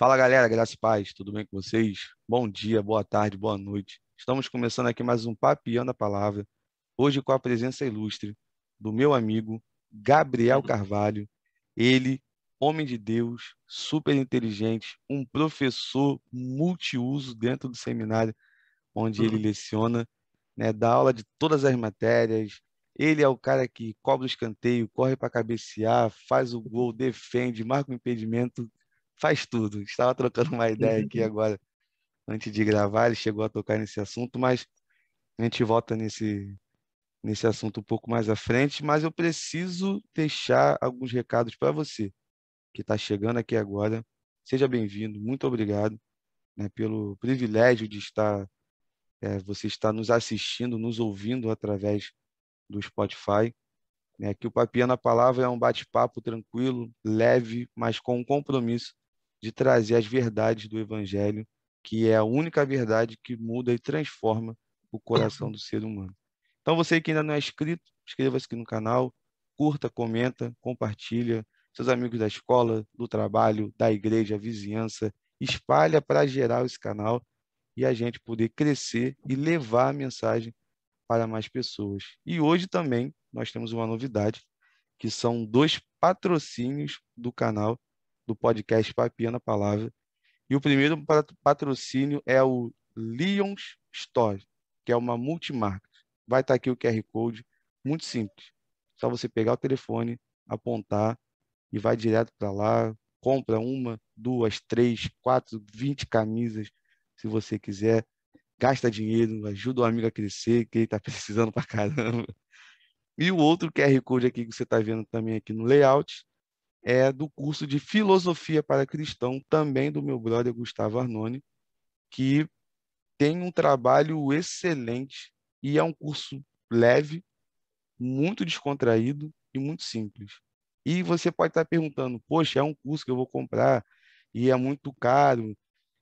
Fala galera, graças e paz, tudo bem com vocês? Bom dia, boa tarde, boa noite. Estamos começando aqui mais um Papiando a Palavra, hoje com a presença ilustre do meu amigo Gabriel Carvalho, ele, homem de Deus, super inteligente, um professor multiuso dentro do seminário onde ele leciona, né, dá aula de todas as matérias. Ele é o cara que cobra o escanteio, corre para cabecear, faz o gol, defende, marca o impedimento, faz tudo. Estava trocando uma ideia aqui uhum. agora, antes de gravar, ele chegou a tocar nesse assunto, mas a gente volta nesse, nesse assunto um pouco mais à frente. Mas eu preciso deixar alguns recados para você que está chegando aqui agora. Seja bem-vindo, muito obrigado né, pelo privilégio de estar, é, você está nos assistindo, nos ouvindo através do Spotify. Né, que o Papinha na Palavra é um bate-papo tranquilo, leve, mas com um compromisso de trazer as verdades do Evangelho, que é a única verdade que muda e transforma o coração do ser humano. Então, você que ainda não é inscrito, inscreva-se aqui no canal, curta, comenta, compartilha, seus amigos da escola, do trabalho, da igreja, vizinhança, espalha para gerar esse canal e a gente poder crescer e levar a mensagem para mais pessoas. E hoje também nós temos uma novidade, que são dois patrocínios do canal do podcast Papiana Palavra. E o primeiro patrocínio é o Lions Store, que é uma multimarca. Vai estar aqui o QR Code, muito simples. Só você pegar o telefone, apontar e vai direto para lá, compra uma, duas, três, quatro, vinte camisas, se você quiser. Gasta dinheiro, ajuda o amigo a crescer, que ele está precisando para caramba. E o outro QR Code aqui que você está vendo também aqui no layout é do curso de Filosofia para Cristão, também do meu brother Gustavo Arnone, que tem um trabalho excelente e é um curso leve, muito descontraído e muito simples. E você pode estar perguntando, poxa, é um curso que eu vou comprar e é muito caro.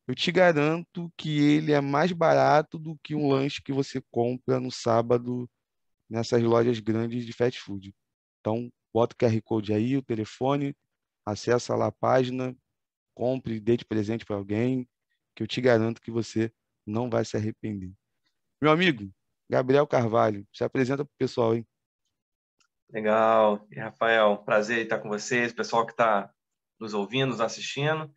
Eu te garanto que ele é mais barato do que um lanche que você compra no sábado nessas lojas grandes de fast food. Então, bota o QR Code aí, o telefone, acessa lá a página, compre, dê de presente para alguém, que eu te garanto que você não vai se arrepender. Meu amigo, Gabriel Carvalho, se apresenta para o pessoal, hein? Legal. E Rafael, prazer estar com vocês, pessoal que está nos ouvindo, nos assistindo.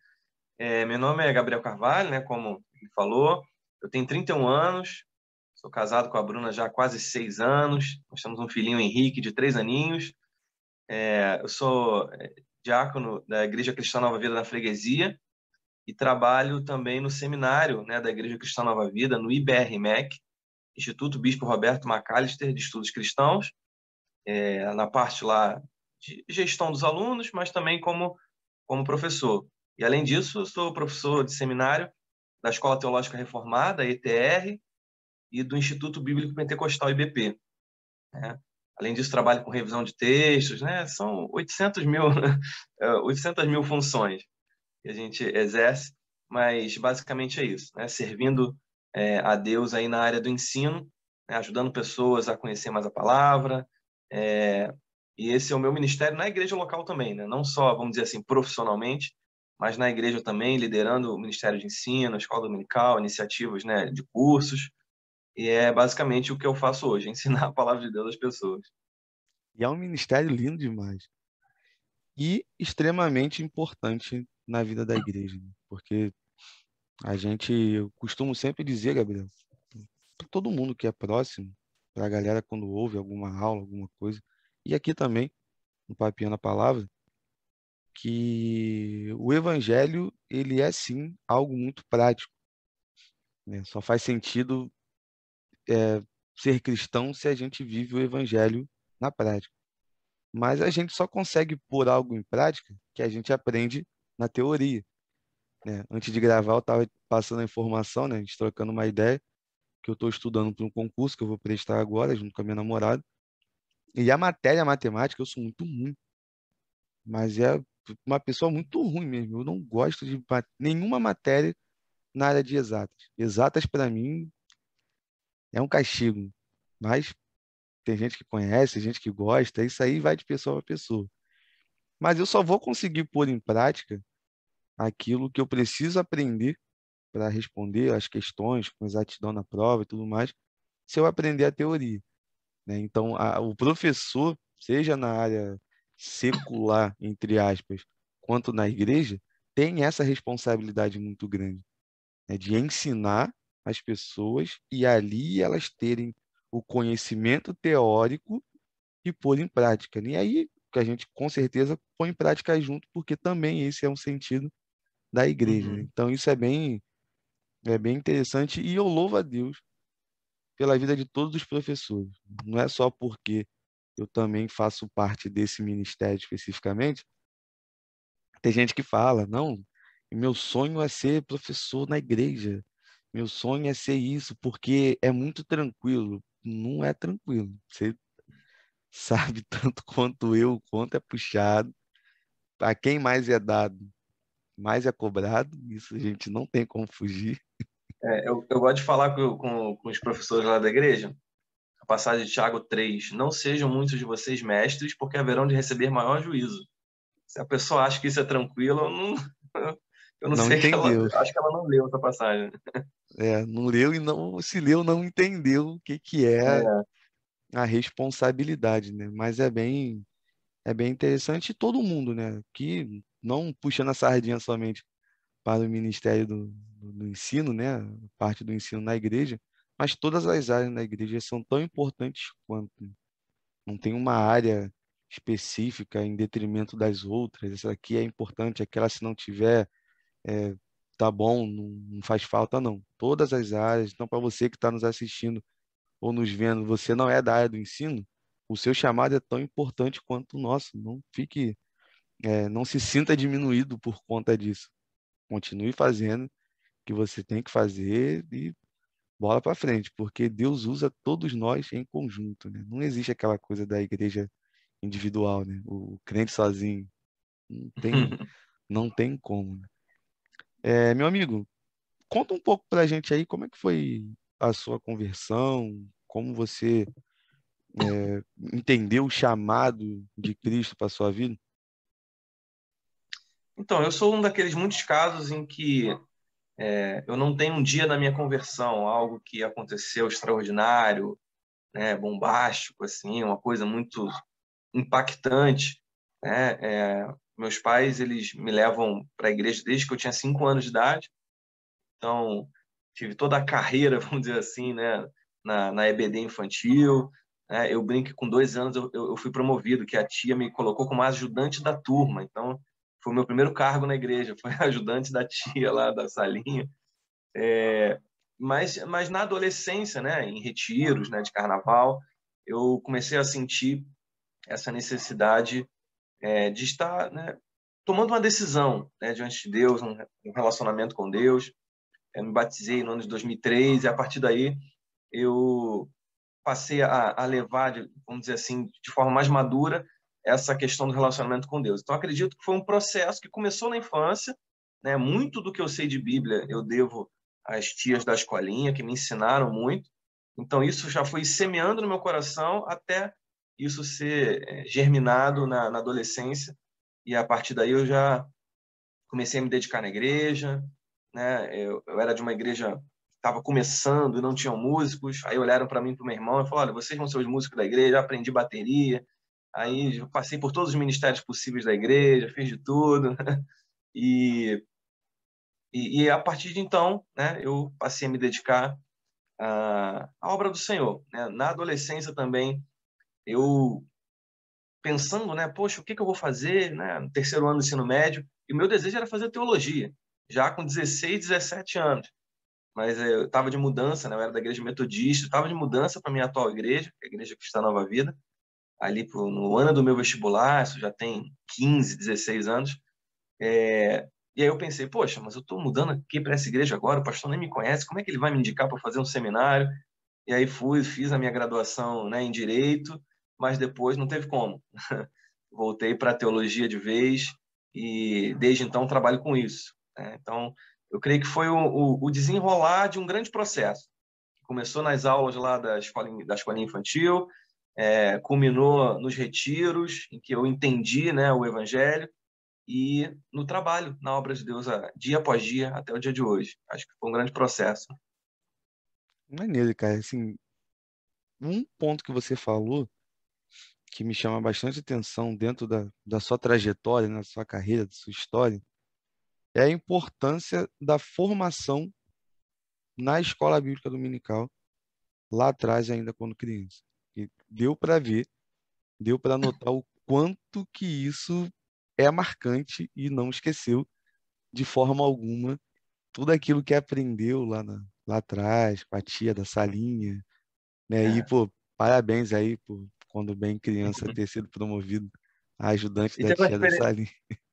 É, meu nome é Gabriel Carvalho, né, como ele falou. Eu tenho 31 anos, sou casado com a Bruna já há quase seis anos. Nós temos um filhinho, Henrique, de três aninhos. É, eu sou é, diácono da Igreja Cristã Nova Vida na Freguesia e trabalho também no seminário né, da Igreja Cristã Nova Vida, no IBRMEC, Instituto Bispo Roberto Macalister de Estudos Cristãos, é, na parte lá de gestão dos alunos, mas também como, como professor. E, além disso, sou professor de seminário da Escola Teológica Reformada, ETR, e do Instituto Bíblico Pentecostal, IBP. Né? Além disso, trabalho com revisão de textos, né? São 800 mil, 800 mil funções que a gente exerce, mas basicamente é isso, né? Servindo é, a Deus aí na área do ensino, né? ajudando pessoas a conhecer mais a palavra. É, e esse é o meu ministério na igreja local também, né? Não só, vamos dizer assim, profissionalmente, mas na igreja também, liderando o Ministério de Ensino, a Escola Dominical, iniciativas né, de cursos. E é basicamente o que eu faço hoje, ensinar a palavra de Deus às pessoas. E é um ministério lindo demais. E extremamente importante na vida da igreja. Né? Porque a gente, eu costumo sempre dizer, Gabriel, para todo mundo que é próximo, para a galera quando ouve alguma aula, alguma coisa, e aqui também, no Papiando na Palavra, que o evangelho, ele é sim algo muito prático. Né? Só faz sentido é, ser cristão se a gente vive o evangelho na prática. Mas a gente só consegue pôr algo em prática que a gente aprende na teoria. Né? Antes de gravar, eu estava passando a informação, né? a gente trocando uma ideia, que eu estou estudando para um concurso que eu vou prestar agora, junto com a minha namorada. E a matéria a matemática, eu sou muito ruim. Mas é uma pessoa muito ruim mesmo. Eu não gosto de nenhuma matéria na área de exatas. Exatas, para mim, é um castigo, mas tem gente que conhece, gente que gosta, isso aí vai de pessoa para pessoa. Mas eu só vou conseguir pôr em prática aquilo que eu preciso aprender para responder as questões com exatidão na prova e tudo mais, se eu aprender a teoria. Né? Então, a, o professor, seja na área secular, entre aspas, quanto na igreja, tem essa responsabilidade muito grande né? de ensinar as pessoas e ali elas terem o conhecimento teórico e pôr em prática. Né? E aí que a gente com certeza põe em prática junto, porque também esse é um sentido da igreja. Né? Uhum. Então isso é bem é bem interessante e eu louvo a Deus pela vida de todos os professores. Não é só porque eu também faço parte desse ministério especificamente. Tem gente que fala, não, meu sonho é ser professor na igreja. Meu sonho é ser isso, porque é muito tranquilo. Não é tranquilo. Você sabe tanto quanto eu, quanto é puxado. A quem mais é dado, mais é cobrado. Isso a gente não tem como fugir. É, eu, eu, gosto de falar com, com, com, os professores lá da igreja, a passagem de Tiago 3, não sejam muitos de vocês mestres, porque haverão de receber maior juízo. Se a pessoa acha que isso é tranquilo, eu não, eu não, não sei, entendeu. Ela, acho que ela não leu essa passagem. É, não leu e não, se leu, não entendeu o que, que é, é. a responsabilidade, né? Mas é bem, é bem interessante todo mundo, né? Que não puxando a sardinha somente para o Ministério do, do ensino, né, parte do ensino na igreja, mas todas as áreas na igreja são tão importantes quanto. Não tem uma área específica em detrimento das outras. Essa aqui é importante, aquela se não tiver, é, tá bom, não, não faz falta não. Todas as áreas. Então, para você que está nos assistindo ou nos vendo, você não é da área do ensino, o seu chamado é tão importante quanto o nosso. Não fique, é, não se sinta diminuído por conta disso. Continue fazendo que você tem que fazer e bola para frente, porque Deus usa todos nós em conjunto, né? Não existe aquela coisa da igreja individual, né? O crente sozinho não tem, não tem como. Né? É, meu amigo, conta um pouco para a gente aí como é que foi a sua conversão, como você é, entendeu o chamado de Cristo para sua vida. Então, eu sou um daqueles muitos casos em que é, eu não tenho um dia da minha conversão, algo que aconteceu extraordinário, né, bombástico, assim, uma coisa muito impactante. Né? É, meus pais eles me levam para a igreja desde que eu tinha cinco anos de idade, então tive toda a carreira, vamos dizer assim, né, na, na EBD infantil. Né? Eu brinco que com dois anos eu, eu fui promovido, que a tia me colocou como ajudante da turma, então foi o meu primeiro cargo na igreja, foi ajudante da tia lá da salinha. É, mas, mas na adolescência, né, em retiros, né, de carnaval, eu comecei a sentir essa necessidade é, de estar, né, tomando uma decisão, né, diante de Deus, um, um relacionamento com Deus. Eu me batizei no ano de 2003 e a partir daí eu passei a, a levar, vamos dizer assim, de forma mais madura essa questão do relacionamento com Deus. Então, acredito que foi um processo que começou na infância. Né? Muito do que eu sei de Bíblia eu devo às tias da escolinha, que me ensinaram muito. Então, isso já foi semeando no meu coração até isso ser é, germinado na, na adolescência. E a partir daí eu já comecei a me dedicar na igreja. Né? Eu, eu era de uma igreja estava começando e não tinham músicos. Aí olharam para mim e para o meu irmão e falaram: Olha, vocês vão ser os músicos da igreja. Aprendi bateria, Aí eu passei por todos os ministérios possíveis da igreja, fiz de tudo. E, e, e, a partir de então, né, eu passei a me dedicar à, à obra do Senhor. Né? Na adolescência também, eu pensando, né, poxa, o que, que eu vou fazer né, no terceiro ano do ensino médio? E o meu desejo era fazer teologia, já com 16, 17 anos. Mas eu estava de mudança, né, eu era da igreja metodista, estava de mudança para minha atual igreja, é a Igreja Cristã Nova Vida ali pro, no ano do meu vestibular, isso já tem 15, 16 anos. É, e aí eu pensei, poxa, mas eu estou mudando aqui para essa igreja agora, o pastor nem me conhece, como é que ele vai me indicar para fazer um seminário? E aí fui, fiz a minha graduação né, em Direito, mas depois não teve como. Voltei para a teologia de vez e desde então trabalho com isso. Né? Então, eu creio que foi o, o, desenrolar de um grande processo Começou nas aulas lá da escolinha, da infantil, é, culminou nos retiros, em que eu entendi né, o Evangelho, e no trabalho, na obra de Deus, dia após dia, até o dia de hoje. Acho que foi um grande processo. Maneiro, cara. Assim, um ponto que você falou que me chama bastante atenção dentro da, da sua trajetória, na sua carreira, da sua história, é a importância da formação na escola bíblica dominical, lá atrás, ainda quando criança. E deu para ver, deu para notar o quanto que isso é marcante e não esqueceu de forma alguma tudo aquilo que aprendeu lá, na, lá atrás, com a tia da salinha, né? É. E, pô, parabéns aí por, quando bem criança, ter sido promovido a ajudante e da tia da salinha.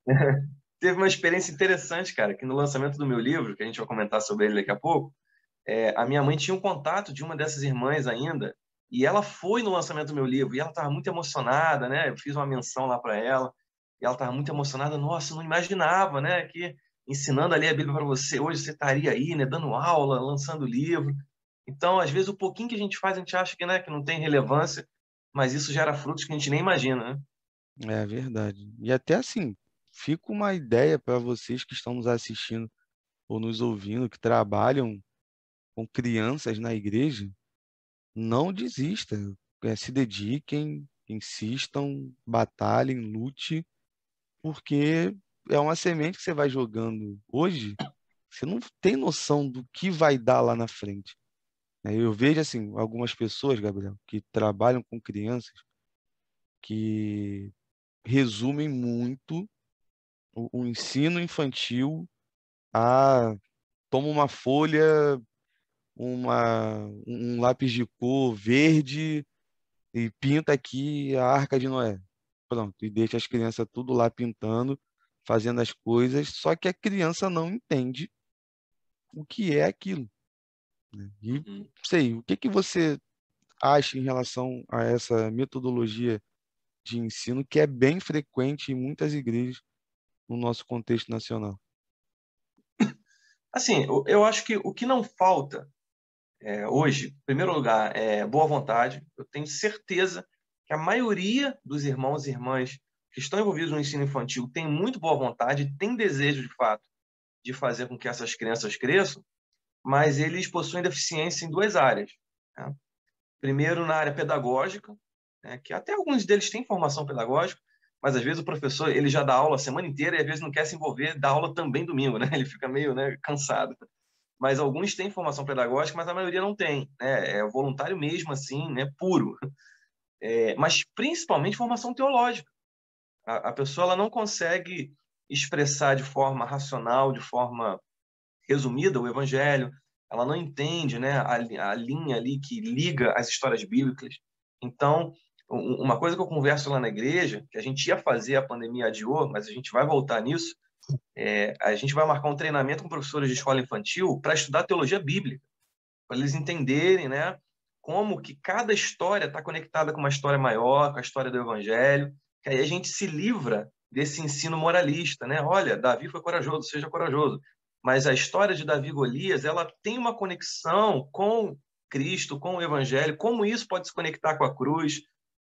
teve uma experiência interessante, cara, que no lançamento do meu livro, que a gente vai comentar sobre ele daqui a pouco, é, a minha mãe tinha um contato de uma dessas irmãs ainda, e ela foi no lançamento do meu livro, e ela estava muito emocionada, né? Eu fiz uma menção lá para ela, e ela estava muito emocionada. Nossa, não imaginava, né? Que ensinando ali a Bíblia para você, hoje você estaria aí, né? Dando aula, lançando livro. Então, às vezes, o pouquinho que a gente faz, a gente acha que, né, que não tem relevância, mas isso gera frutos que a gente nem imagina, né? É verdade. E até assim, fica uma ideia para vocês que estão nos assistindo ou nos ouvindo, que trabalham com crianças na igreja, não desista, é, se dediquem, insistam, batalhem, lute, porque é uma semente que você vai jogando hoje, você não tem noção do que vai dar lá na frente. É, eu vejo assim algumas pessoas, Gabriel, que trabalham com crianças que resumem muito o, o ensino infantil a toma uma folha, uma, um lápis de cor verde e pinta aqui a Arca de Noé. Pronto, e deixa as crianças tudo lá pintando, fazendo as coisas, só que a criança não entende o que é aquilo. Né? E uhum. sei, o que que você acha em relação a essa metodologia de ensino que é bem frequente em muitas igrejas no nosso contexto nacional? Assim, eu acho que o que não falta é, hoje, em primeiro lugar, é boa vontade. Eu tenho certeza que a maioria dos irmãos e irmãs que estão envolvidos no ensino infantil tem muito boa vontade, tem desejo de fato de fazer com que essas crianças cresçam, mas eles possuem deficiência em duas áreas. Né? Primeiro, na área pedagógica, né, que até alguns deles têm formação pedagógica, mas às vezes o professor ele já dá aula a semana inteira e às vezes não quer se envolver, dá aula também domingo, né? Ele fica meio né, cansado. Mas alguns têm formação pedagógica, mas a maioria não tem. Né? É voluntário mesmo, assim, né? puro. É, mas principalmente formação teológica. A, a pessoa ela não consegue expressar de forma racional, de forma resumida o evangelho, ela não entende né, a, a linha ali que liga as histórias bíblicas. Então, uma coisa que eu converso lá na igreja, que a gente ia fazer, a pandemia adiou, mas a gente vai voltar nisso, é, a gente vai marcar um treinamento com professores de escola infantil para estudar teologia bíblica, para eles entenderem né, como que cada história está conectada com uma história maior, com a história do evangelho, que aí a gente se livra desse ensino moralista, né? Olha, Davi foi corajoso, seja corajoso. Mas a história de Davi e Golias, ela tem uma conexão com Cristo, com o Evangelho, como isso pode se conectar com a cruz,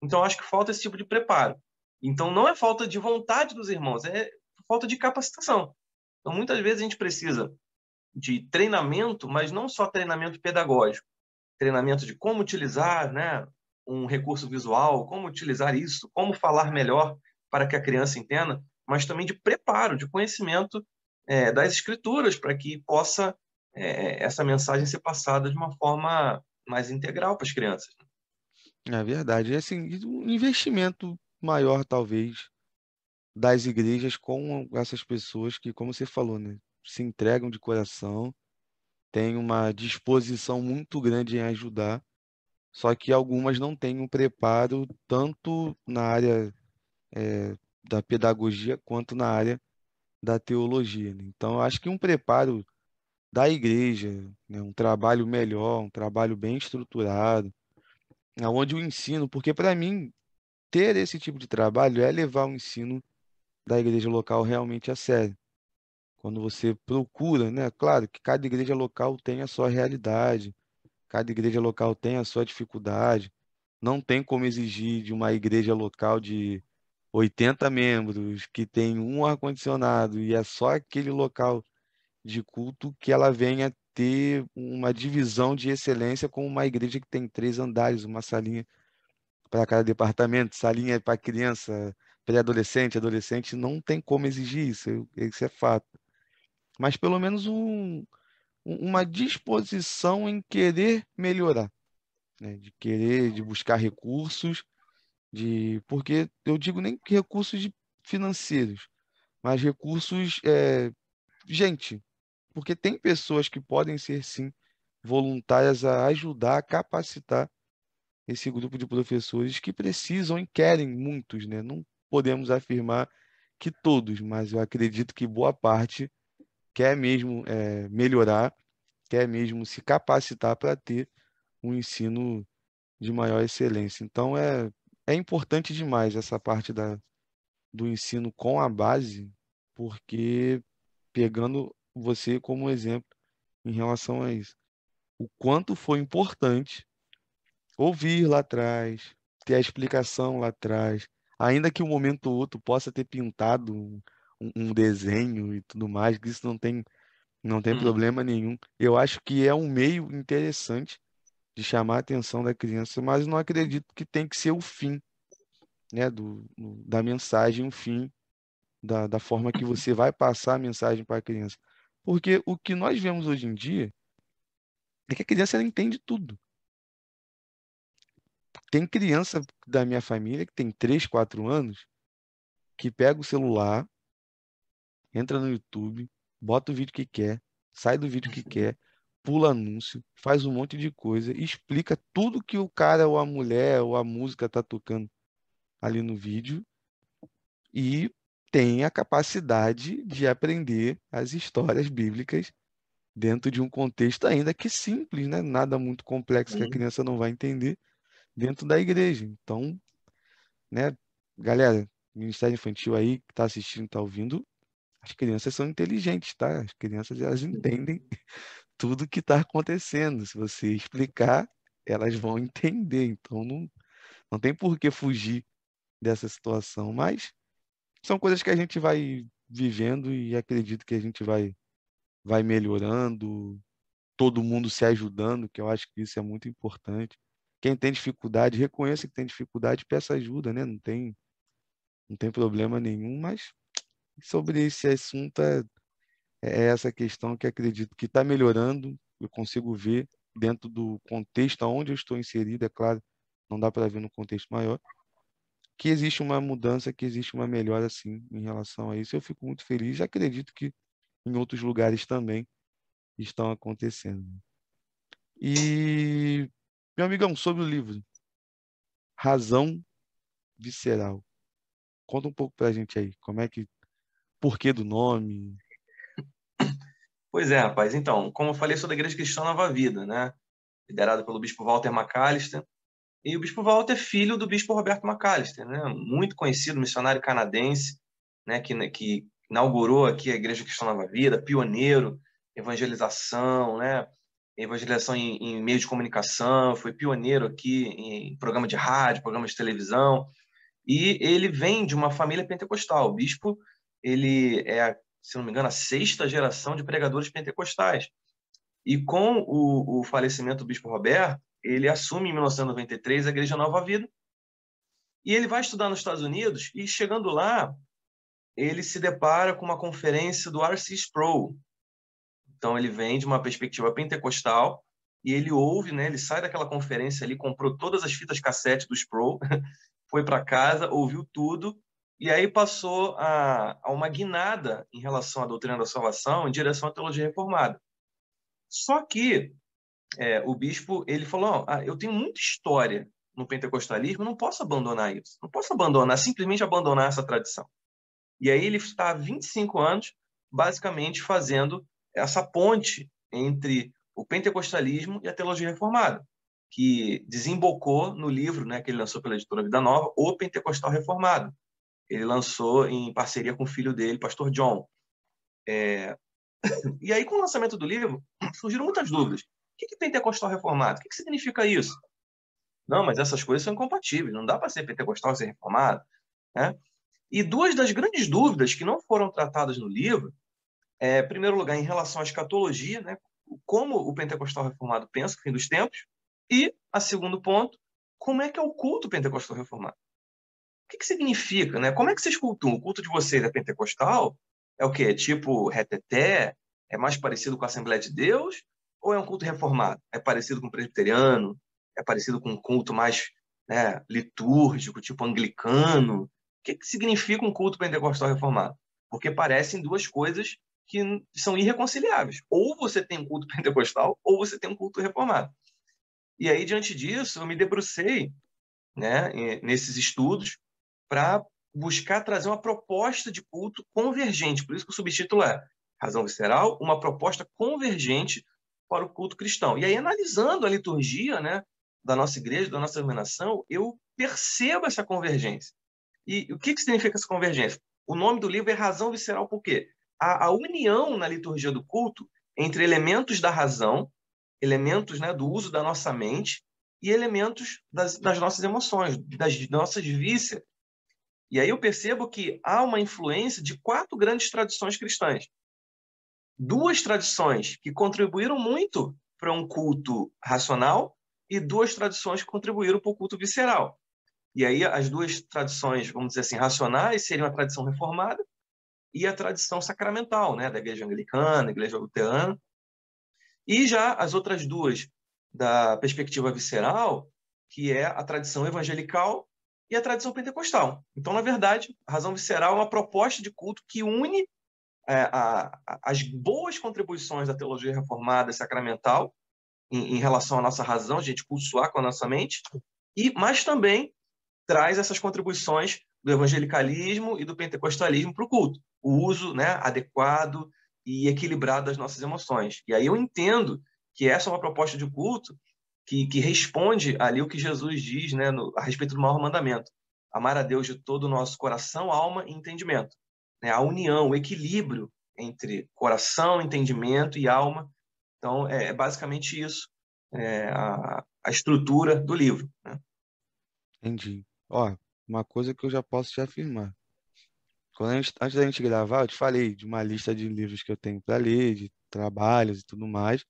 então, acho que falta esse tipo de preparo. Então, não é falta de vontade dos irmãos, é falta de capacitação. Então, muitas vezes a gente precisa de treinamento, mas não só treinamento pedagógico, treinamento de como utilizar né, um recurso visual, como utilizar isso, como falar melhor para que a criança entenda, mas também de preparo, de conhecimento é, das escrituras, para que possa é, essa mensagem ser passada de uma forma mais integral para as crianças. É verdade. E assim, um investimento maior, talvez, das igrejas com essas pessoas que, como você falou, né, se entregam de coração, têm uma disposição muito grande em ajudar, só que algumas não têm um preparo tanto na área é, da pedagogia quanto na área da teologia. né? Então, eu acho que um preparo da igreja, né, um trabalho melhor, um trabalho bem estruturado, aonde o ensino, porque para mim ter esse tipo de trabalho é levar o ensino da igreja local realmente a sério. Quando você procura, né? Claro que cada igreja local tem a sua realidade, Cada igreja local tem a sua dificuldade. Não tem como exigir de uma igreja local de 80 membros, que tem um ar-condicionado e é só aquele local de culto que ela venha ter uma divisão de excelência com uma igreja que tem três andares, uma salinha para cada departamento, salinha para criança, pré-adolescente, adolescente, não tem como exigir isso, isso é fato. Mas pelo menos um, uma disposição em querer melhorar, né? de querer, de buscar recursos, de porque eu digo nem recursos financeiros, mas recursos, é, gente, porque tem pessoas que podem ser sim voluntárias a ajudar, a capacitar esse grupo de professores que precisam e querem muitos, né? Não podemos afirmar que todos, mas eu acredito que boa parte quer mesmo é, melhorar, quer mesmo se capacitar para ter um ensino de maior excelência. Então é, é importante demais essa parte da, do ensino com a base, porque pegando você como exemplo em relação a isso, o quanto foi importante ouvir lá atrás, ter a explicação lá atrás, ainda que um momento ou outro possa ter pintado um, um desenho e tudo mais, que isso não tem, não tem hum. problema nenhum. Eu acho que é um meio interessante de chamar a atenção da criança, mas não acredito que tem que ser o fim né, do, da mensagem, o fim da, da forma que você vai passar a mensagem para a criança. Porque o que nós vemos hoje em dia é que a criança entende tudo. Tem criança da minha família que tem 3, 4 anos que pega o celular, entra no YouTube, bota o vídeo que quer, sai do vídeo que quer, pula anúncio, faz um monte de coisa, explica tudo que o cara ou a mulher ou a música está tocando ali no vídeo e tem a capacidade de aprender as histórias bíblicas dentro de um contexto ainda que simples, né? Nada muito complexo que a criança não vai entender dentro da igreja. Então, né, galera, Ministério Infantil aí que está assistindo, está ouvindo, as crianças são inteligentes, tá? As crianças elas entendem tudo que está acontecendo. Se você explicar, elas vão entender. Então não, não tem por que fugir dessa situação. Mas são coisas que a gente vai vivendo e acredito que a gente vai, vai melhorando, todo mundo se ajudando, que eu acho que isso é muito importante. Quem tem dificuldade, reconheça que tem dificuldade, peça ajuda, né? Não tem, não tem problema nenhum, mas sobre esse assunto é, é essa questão que acredito que está melhorando, eu consigo ver dentro do contexto onde eu estou inserido, é claro, não dá para ver no contexto maior, que existe uma mudança, que existe uma melhora, sim, em relação a isso. Eu fico muito feliz acredito que em outros lugares também estão acontecendo. E meu amigão, sobre o livro, Razão Visceral. Conta um pouco pra gente aí, como é que, porquê do nome? Pois é, rapaz. Então, como eu falei, sou da Igreja Cristã Nova Vida, né? Liderado pelo bispo Walter McAllister. E o bispo Walter é filho do bispo Roberto McAllister, né? Muito conhecido missionário canadense, né? Que, que inaugurou aqui a Igreja Cristã Nova Vida, pioneiro, evangelização, né? Evangelização em, em meio de comunicação, foi pioneiro aqui em programa de rádio, programa de televisão, e ele vem de uma família pentecostal. O bispo, ele é, se não me engano, a sexta geração de pregadores pentecostais. E com o, o falecimento do bispo Roberto, ele assume em 1993 a Igreja Nova Vida, e ele vai estudar nos Estados Unidos, e chegando lá, ele se depara com uma conferência do R.C. Sproul, então ele vem de uma perspectiva pentecostal e ele ouve, né? Ele sai daquela conferência ali, comprou todas as fitas cassete do Pro, foi para casa, ouviu tudo e aí passou a, a, uma guinada em relação à doutrina da salvação em direção à teologia reformada. Só que é, o bispo ele falou: ah, eu tenho muita história no pentecostalismo, não posso abandonar isso, não posso abandonar, simplesmente abandonar essa tradição. E aí ele está há 25 anos basicamente fazendo essa ponte entre o pentecostalismo e a teologia reformada, que desembocou no livro né, que ele lançou pela editora Vida Nova, O Pentecostal Reformado. Ele lançou em parceria com o filho dele, pastor John. É... E aí, com o lançamento do livro, surgiram muitas dúvidas. que é pentecostal reformado? O que significa isso? Não, mas essas coisas são incompatíveis. Não dá para ser pentecostal e ser reformado. Né? E duas das grandes dúvidas que não foram tratadas no livro, é, primeiro lugar, em relação à escatologia, né? como o pentecostal reformado pensa o fim dos tempos, e, a segundo ponto, como é que é o culto pentecostal reformado. O que, que significa? Né? Como é que vocês cultuam? O culto de vocês é pentecostal? É o quê? É tipo reteté? É mais parecido com a Assembleia de Deus? Ou é um culto reformado? É parecido com o presbiteriano? É parecido com um culto mais né, litúrgico, tipo anglicano? O que, que significa um culto pentecostal reformado? Porque parecem duas coisas que são irreconciliáveis. Ou você tem um culto pentecostal, ou você tem um culto reformado. E aí, diante disso, eu me debrucei né, nesses estudos para buscar trazer uma proposta de culto convergente. Por isso que o subtítulo é Razão Visceral, uma proposta convergente para o culto cristão. E aí, analisando a liturgia né, da nossa igreja, da nossa denominação, eu percebo essa convergência. E o que, que significa essa convergência? O nome do livro é Razão Visceral, por quê? A, a união na liturgia do culto entre elementos da razão, elementos né, do uso da nossa mente e elementos das, das nossas emoções, das nossas vísceras. E aí eu percebo que há uma influência de quatro grandes tradições cristãs. Duas tradições que contribuíram muito para um culto racional e duas tradições que contribuíram para o culto visceral. E aí as duas tradições, vamos dizer assim, racionais seriam a tradição reformada e a tradição sacramental, né, da igreja anglicana, igreja luterana. E já as outras duas da perspectiva visceral, que é a tradição evangelical e a tradição pentecostal. Então, na verdade, a razão visceral é uma proposta de culto que une é, a, a, as boas contribuições da teologia reformada sacramental em, em, relação à nossa razão, a gente pulsuar com a nossa mente, e mas também traz essas contribuições do evangelicalismo e do pentecostalismo para o culto, o uso né, adequado e equilibrado das nossas emoções. E aí eu entendo que essa é uma proposta de culto que, que responde ali o que Jesus diz né, no, a respeito do maior mandamento: amar a Deus de todo o nosso coração, alma e entendimento. Né? A união, o equilíbrio entre coração, entendimento e alma. Então, é, é basicamente isso, é, a, a, estrutura do livro. Né? Entendi. Ó, uma coisa que eu já posso te afirmar. Quando gente, antes da gente gravar, eu te falei de uma lista de livros que eu tenho para ler, de trabalhos e tudo mais.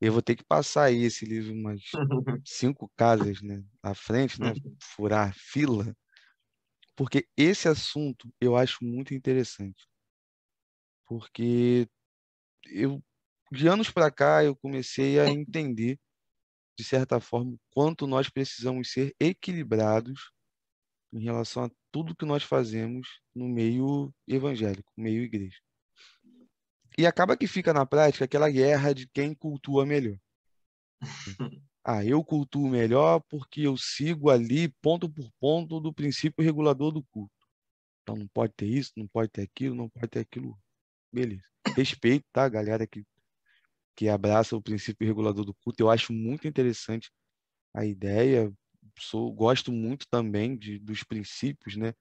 Eu vou ter que passar aí esse livro umas cinco casas, né, à frente, né, furar fila, porque esse assunto eu acho muito interessante. Porque eu de anos para cá eu comecei a entender de certa forma quanto nós precisamos ser equilibrados em relação a tudo que nós fazemos no meio evangélico, no meio igreja. E acaba que fica na prática aquela guerra de quem cultua melhor. Ah, eu cultuo melhor porque eu sigo ali ponto por ponto do princípio regulador do culto. Então não pode ter isso, não pode ter aquilo, não pode ter aquilo. Beleza. Respeito, tá, galera que, que abraça o princípio regulador do culto. Eu acho muito interessante a ideia. Sou, gosto muito também de, dos princípios, né?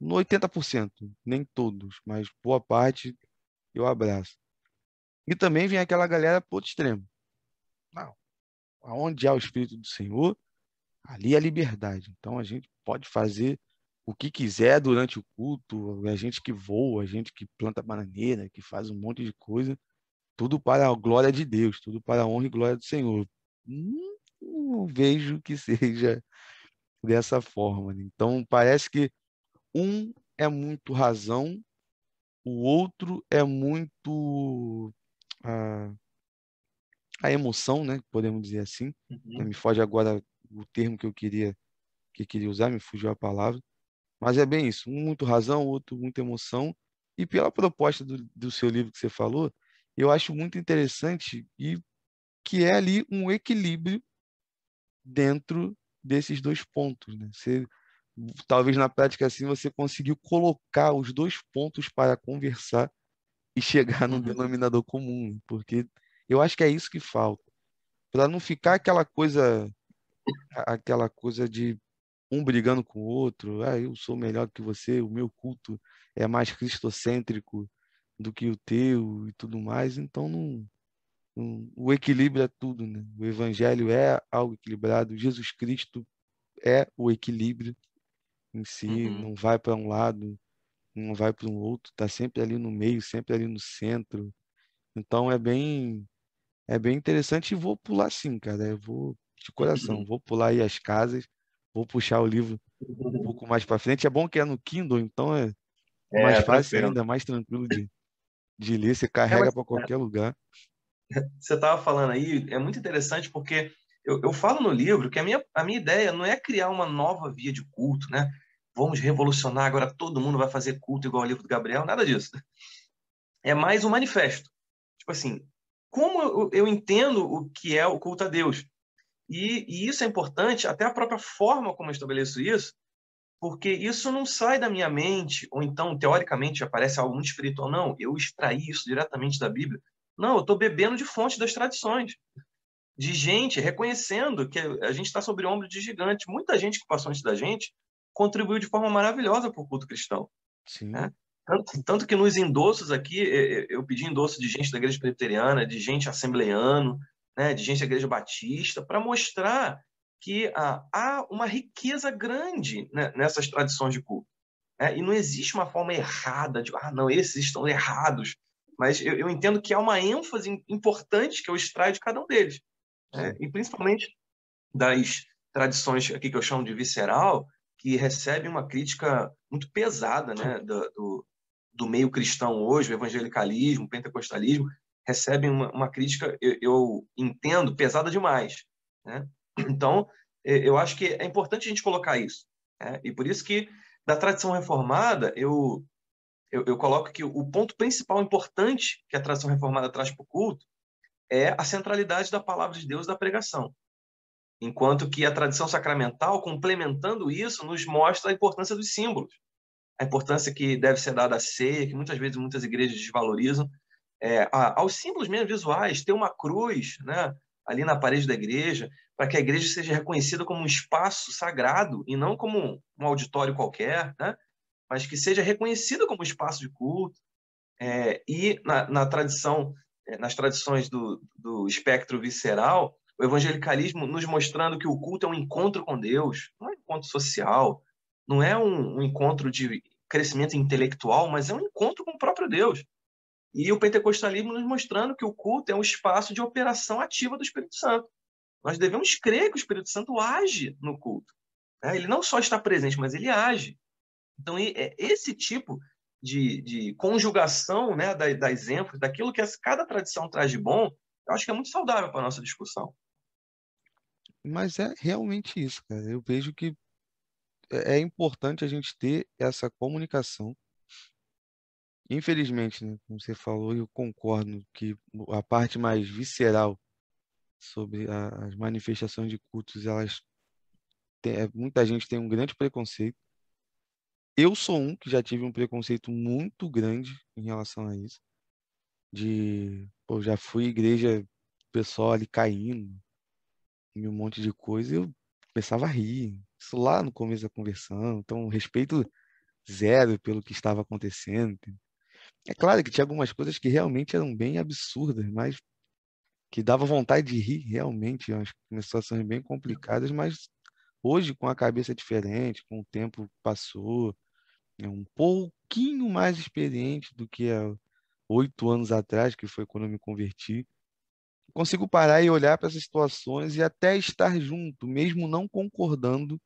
No 80%, nem todos, mas boa parte eu abraço. E também vem aquela galera pro outro extremo. Não. Aonde há o Espírito do Senhor, ali é liberdade. Então a gente pode fazer o que quiser durante o culto, a gente que voa, a gente que planta bananeira, que faz um monte de coisa, tudo para a glória de Deus, tudo para a honra e glória do Senhor. Hum, não vejo que seja dessa forma. Né? Então parece que um é muito razão o outro é muito a, a emoção, né? Podemos dizer assim. Uhum. Me foge agora o termo que eu queria que queria usar, me fugiu a palavra. Mas é bem isso, um muito razão, outro muita emoção. E pela proposta do, do seu livro que você falou, eu acho muito interessante e que é ali um equilíbrio dentro desses dois pontos, né? Você talvez na prática assim você conseguiu colocar os dois pontos para conversar e chegar num uhum. denominador comum, porque eu acho que é isso que falta, para não ficar aquela coisa aquela coisa de um brigando com o outro, ah, eu sou melhor que você, o meu culto é mais cristocêntrico do que o teu e tudo mais, então não o equilíbrio é tudo, né? O evangelho é algo equilibrado, Jesus Cristo é o equilíbrio em si, uhum. não vai para um lado, não vai para um outro, está sempre ali no meio, sempre ali no centro. Então é bem é bem interessante e vou pular sim, cara. Eu vou de coração, vou pular aí as casas, vou puxar o livro um pouco mais para frente. É bom que é no Kindle, então é, é mais fácil tranquilo. ainda, mais tranquilo de, de ler, você carrega é, para qualquer lugar. Você estava falando aí, é muito interessante porque eu, eu falo no livro que a minha, a minha ideia não é criar uma nova via de culto, né? Vamos revolucionar, agora todo mundo vai fazer culto igual o livro do Gabriel, nada disso. É mais um manifesto. Tipo assim, como eu, eu entendo o que é o culto a Deus? E, e, isso é importante, até a própria forma como eu estabeleço isso, porque isso não sai da minha mente, ou então, teoricamente, aparece algo muito espiritual. Não, eu extraí isso diretamente da Bíblia. Não, eu estou bebendo de fonte das tradições, de gente reconhecendo que a gente está sobre o ombro de gigante. Muita gente que passou antes da gente contribuiu de forma maravilhosa para o culto cristão. Sim. Né? Tanto, tanto, que nos endossos aqui, eu pedi endosso de gente da igreja presbiteriana, de gente assembleano, né, de gente da igreja batista, para mostrar que ah, há uma riqueza grande né, nessas tradições de culto. Né? E não existe uma forma errada de, ah, não, esses estão errados. Mas eu, eu entendo que há uma ênfase importante que eu extraio de cada um deles. Né? E principalmente das tradições aqui que eu chamo de visceral, que recebem uma crítica muito pesada né, do, do, do meio cristão hoje, o evangelicalismo, o pentecostalismo, recebem uma, uma crítica, eu, eu, entendo, pesada demais. Né? Então, eu acho que é importante a gente colocar isso. Né? E por isso que, da tradição reformada, eu, eu, eu coloco que o ponto principal importante que a tradição reformada traz para o culto é a centralidade da palavra de Deus da pregação. Enquanto que a tradição sacramental, complementando isso, nos mostra a importância dos símbolos, a importância que deve ser dada à ceia, que muitas vezes muitas igrejas desvalorizam, é, aos símbolos mesmo visuais, ter uma cruz né, ali na parede da igreja, para que a igreja seja reconhecida como um espaço sagrado e não como um auditório qualquer, né? Mas que seja reconhecida como espaço de culto. É, e na, na tradição, é, nas tradições do, do espectro visceral, o evangelicalismo nos mostrando que o culto é um encontro com Deus, não é um encontro social, não é um, um encontro de crescimento intelectual, mas é um encontro com o próprio Deus. E o pentecostalismo nos mostrando que o culto é um espaço de operação ativa do Espírito Santo. Nós devemos crer que o Espírito Santo age no culto. Né? Ele não só está presente, mas ele age. Então, é esse tipo de, de conjugação né, das ênfases, daquilo que cada tradição traz de bom, eu acho que é muito saudável para a nossa discussão. Mas é realmente isso, cara. Eu vejo que é, é importante a gente ter essa comunicação Infelizmente, né, como você falou, eu concordo que a parte mais visceral sobre a- as manifestações de cultos, elas tem- é, muita gente tem um grande preconceito. Eu sou um que já tive um preconceito muito grande em relação a isso. De, pô, já fui igreja, pessoal ali caindo em um monte de coisa, e eu começava a rir. Isso lá no começo da conversão. Então, respeito zero pelo que estava acontecendo. É claro que tinha algumas coisas que realmente eram bem absurdas, mas que dava vontade de rir realmente, umas situações bem complicadas, mas hoje com a cabeça diferente, com o tempo que passou, é um pouquinho mais experiente do que há oito anos atrás, que foi quando eu me converti, consigo parar e olhar para essas situações e até estar junto, mesmo não concordando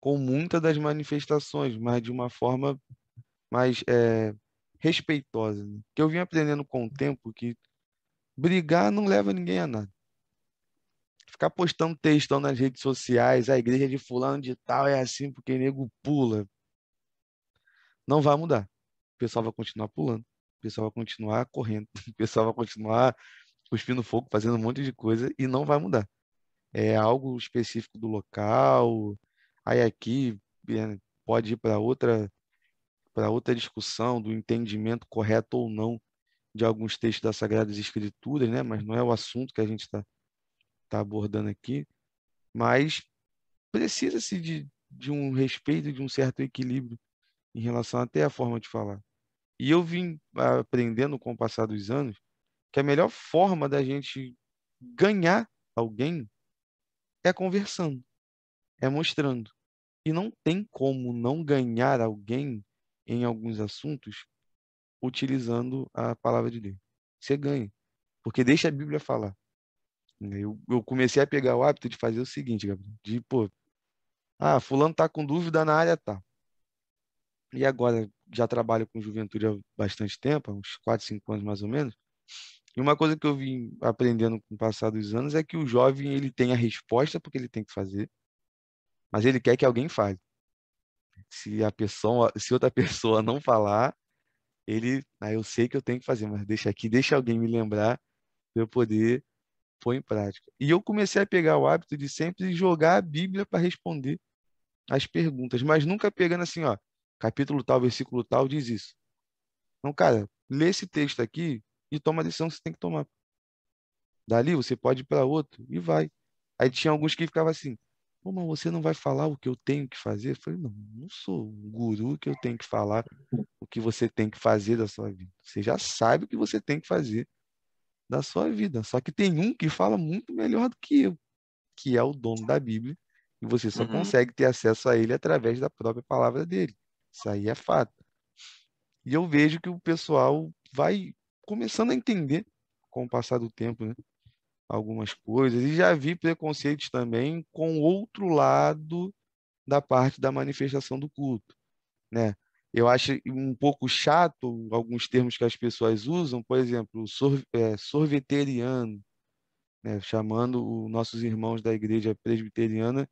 com muitas das manifestações, mas de uma forma mais é, respeitosa. Né? Que eu vim aprendendo com o tempo que brigar não leva ninguém a nada. Ficar postando textão nas redes sociais, a igreja de fulano de tal é assim porque nego pula. Não vai mudar. O pessoal vai continuar pulando. O pessoal vai continuar correndo. O pessoal vai continuar cuspindo fogo, fazendo um monte de coisa e não vai mudar. É algo específico do local. Aí aqui é, pode ir para outra para outra discussão do entendimento correto ou não de alguns textos das Sagradas Escrituras, né? mas não é o assunto que a gente está tá abordando aqui. Mas precisa-se de, de um respeito, de um certo equilíbrio em relação até à forma de falar. E eu vim aprendendo com o passar dos anos que a melhor forma da gente ganhar alguém é conversando, é mostrando. E não tem como não ganhar alguém em alguns assuntos utilizando a palavra de Deus. Você ganha, porque deixa a Bíblia falar. Eu, eu comecei a pegar o hábito de fazer o seguinte, Gabriel, de, pô, ah, fulano tá com dúvida na área tá. E agora já trabalho com juventude há bastante tempo, há uns 4, 5 anos mais ou menos. E uma coisa que eu vim aprendendo com o passar dos anos é que o jovem ele tem a resposta porque ele tem que fazer, mas ele quer que alguém fale. Se a pessoa, se outra pessoa não falar, ele, ah, eu sei que eu tenho que fazer, mas deixa aqui, deixa alguém me lembrar para eu poder pôr em prática. E eu comecei a pegar o hábito de sempre jogar a Bíblia para responder as perguntas, mas nunca pegando assim, ó, capítulo tal, versículo tal diz isso. Então, cara, lê esse texto aqui e toma a decisão que você tem que tomar. Dali você pode ir para outro e vai. Aí tinha alguns que ficavam assim, Pô, mas você não vai falar o que eu tenho que fazer? Eu falei, não, não sou um guru que eu tenho que falar o que você tem que fazer da sua vida. Você já sabe o que você tem que fazer da sua vida. Só que tem um que fala muito melhor do que eu, que é o dono da Bíblia, e você só uhum. consegue ter acesso a ele através da própria palavra dele. Isso aí é fato. E eu vejo que o pessoal vai começando a entender com o passar do tempo, né? algumas coisas e já vi preconceitos também com outro lado da parte da manifestação do culto, né? Eu acho um pouco chato alguns termos que as pessoas usam, por exemplo, é, sorveteriano, né? chamando os nossos irmãos da igreja presbiteriana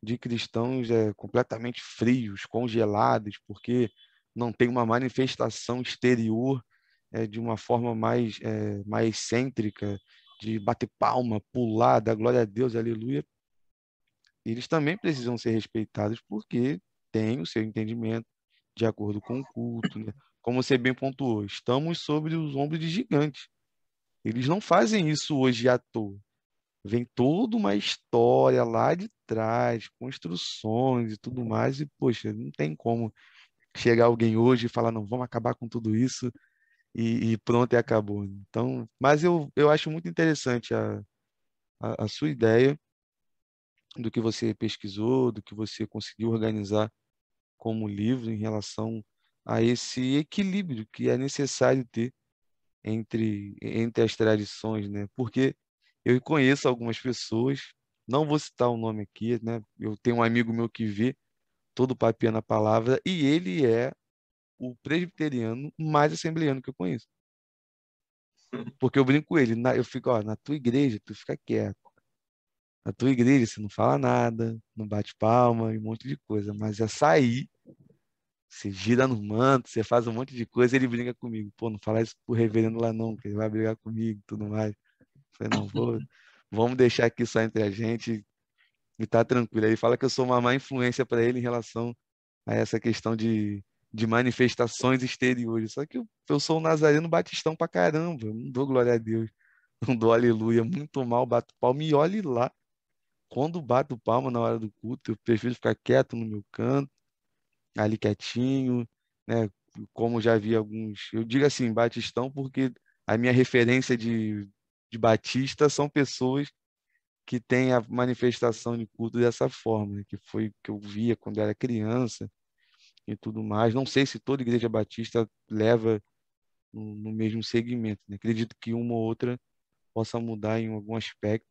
de cristãos é, completamente frios, congelados, porque não tem uma manifestação exterior é, de uma forma mais, é, mais excêntrica, de bater palma, pular, dar glória a Deus, aleluia, eles também precisam ser respeitados porque têm o seu entendimento de acordo com o culto. Né? Como você bem pontuou, estamos sobre os ombros de gigantes. Eles não fazem isso hoje à toa. Vem toda uma história lá de trás, construções e tudo mais, e, poxa, não tem como chegar alguém hoje e falar, não, vamos acabar com tudo isso e, e, pronto, e acabou. Então, mas eu, eu acho muito interessante a, a, a sua ideia do que você pesquisou, do que você conseguiu organizar como livro em relação a esse equilíbrio que é necessário ter entre, entre as tradições, né? Porque eu conheço algumas pessoas, não vou citar o nome aqui, né? Eu tenho um amigo meu que vê todo o papel na palavra e ele é o presbiteriano mais assembleano que eu conheço. Porque eu brinco com ele, eu fico, ó, na tua igreja, tu fica quieto. Na tua igreja, você não fala nada, não bate palma e um monte de coisa. Mas é sair, você gira no manto, você faz um monte de coisa, ele brinca comigo. Pô, não fala isso pro reverendo lá não, que ele vai brigar comigo e tudo mais. Eu falei, não, vou, vamos deixar aqui só entre a gente e tá tranquilo. Ele fala que eu sou uma má influência para ele em relação a essa questão de de manifestações exteriores. Só que eu, eu sou um nazareno batistão pra caramba. Eu não dou glória a Deus. Não dou aleluia. Muito mal, bato palma e olhe lá. Quando bato palma na hora do culto, eu prefiro ficar quieto no meu canto, ali quietinho, né? Como já vi alguns. Eu digo assim, batistão, porque a minha referência de, de batista são pessoas que têm a manifestação de culto dessa forma, né? que foi que eu via quando era criança e tudo mais. Não sei se toda igreja batista leva no, no mesmo segmento. Né? Acredito que uma ou outra possa mudar em algum aspecto,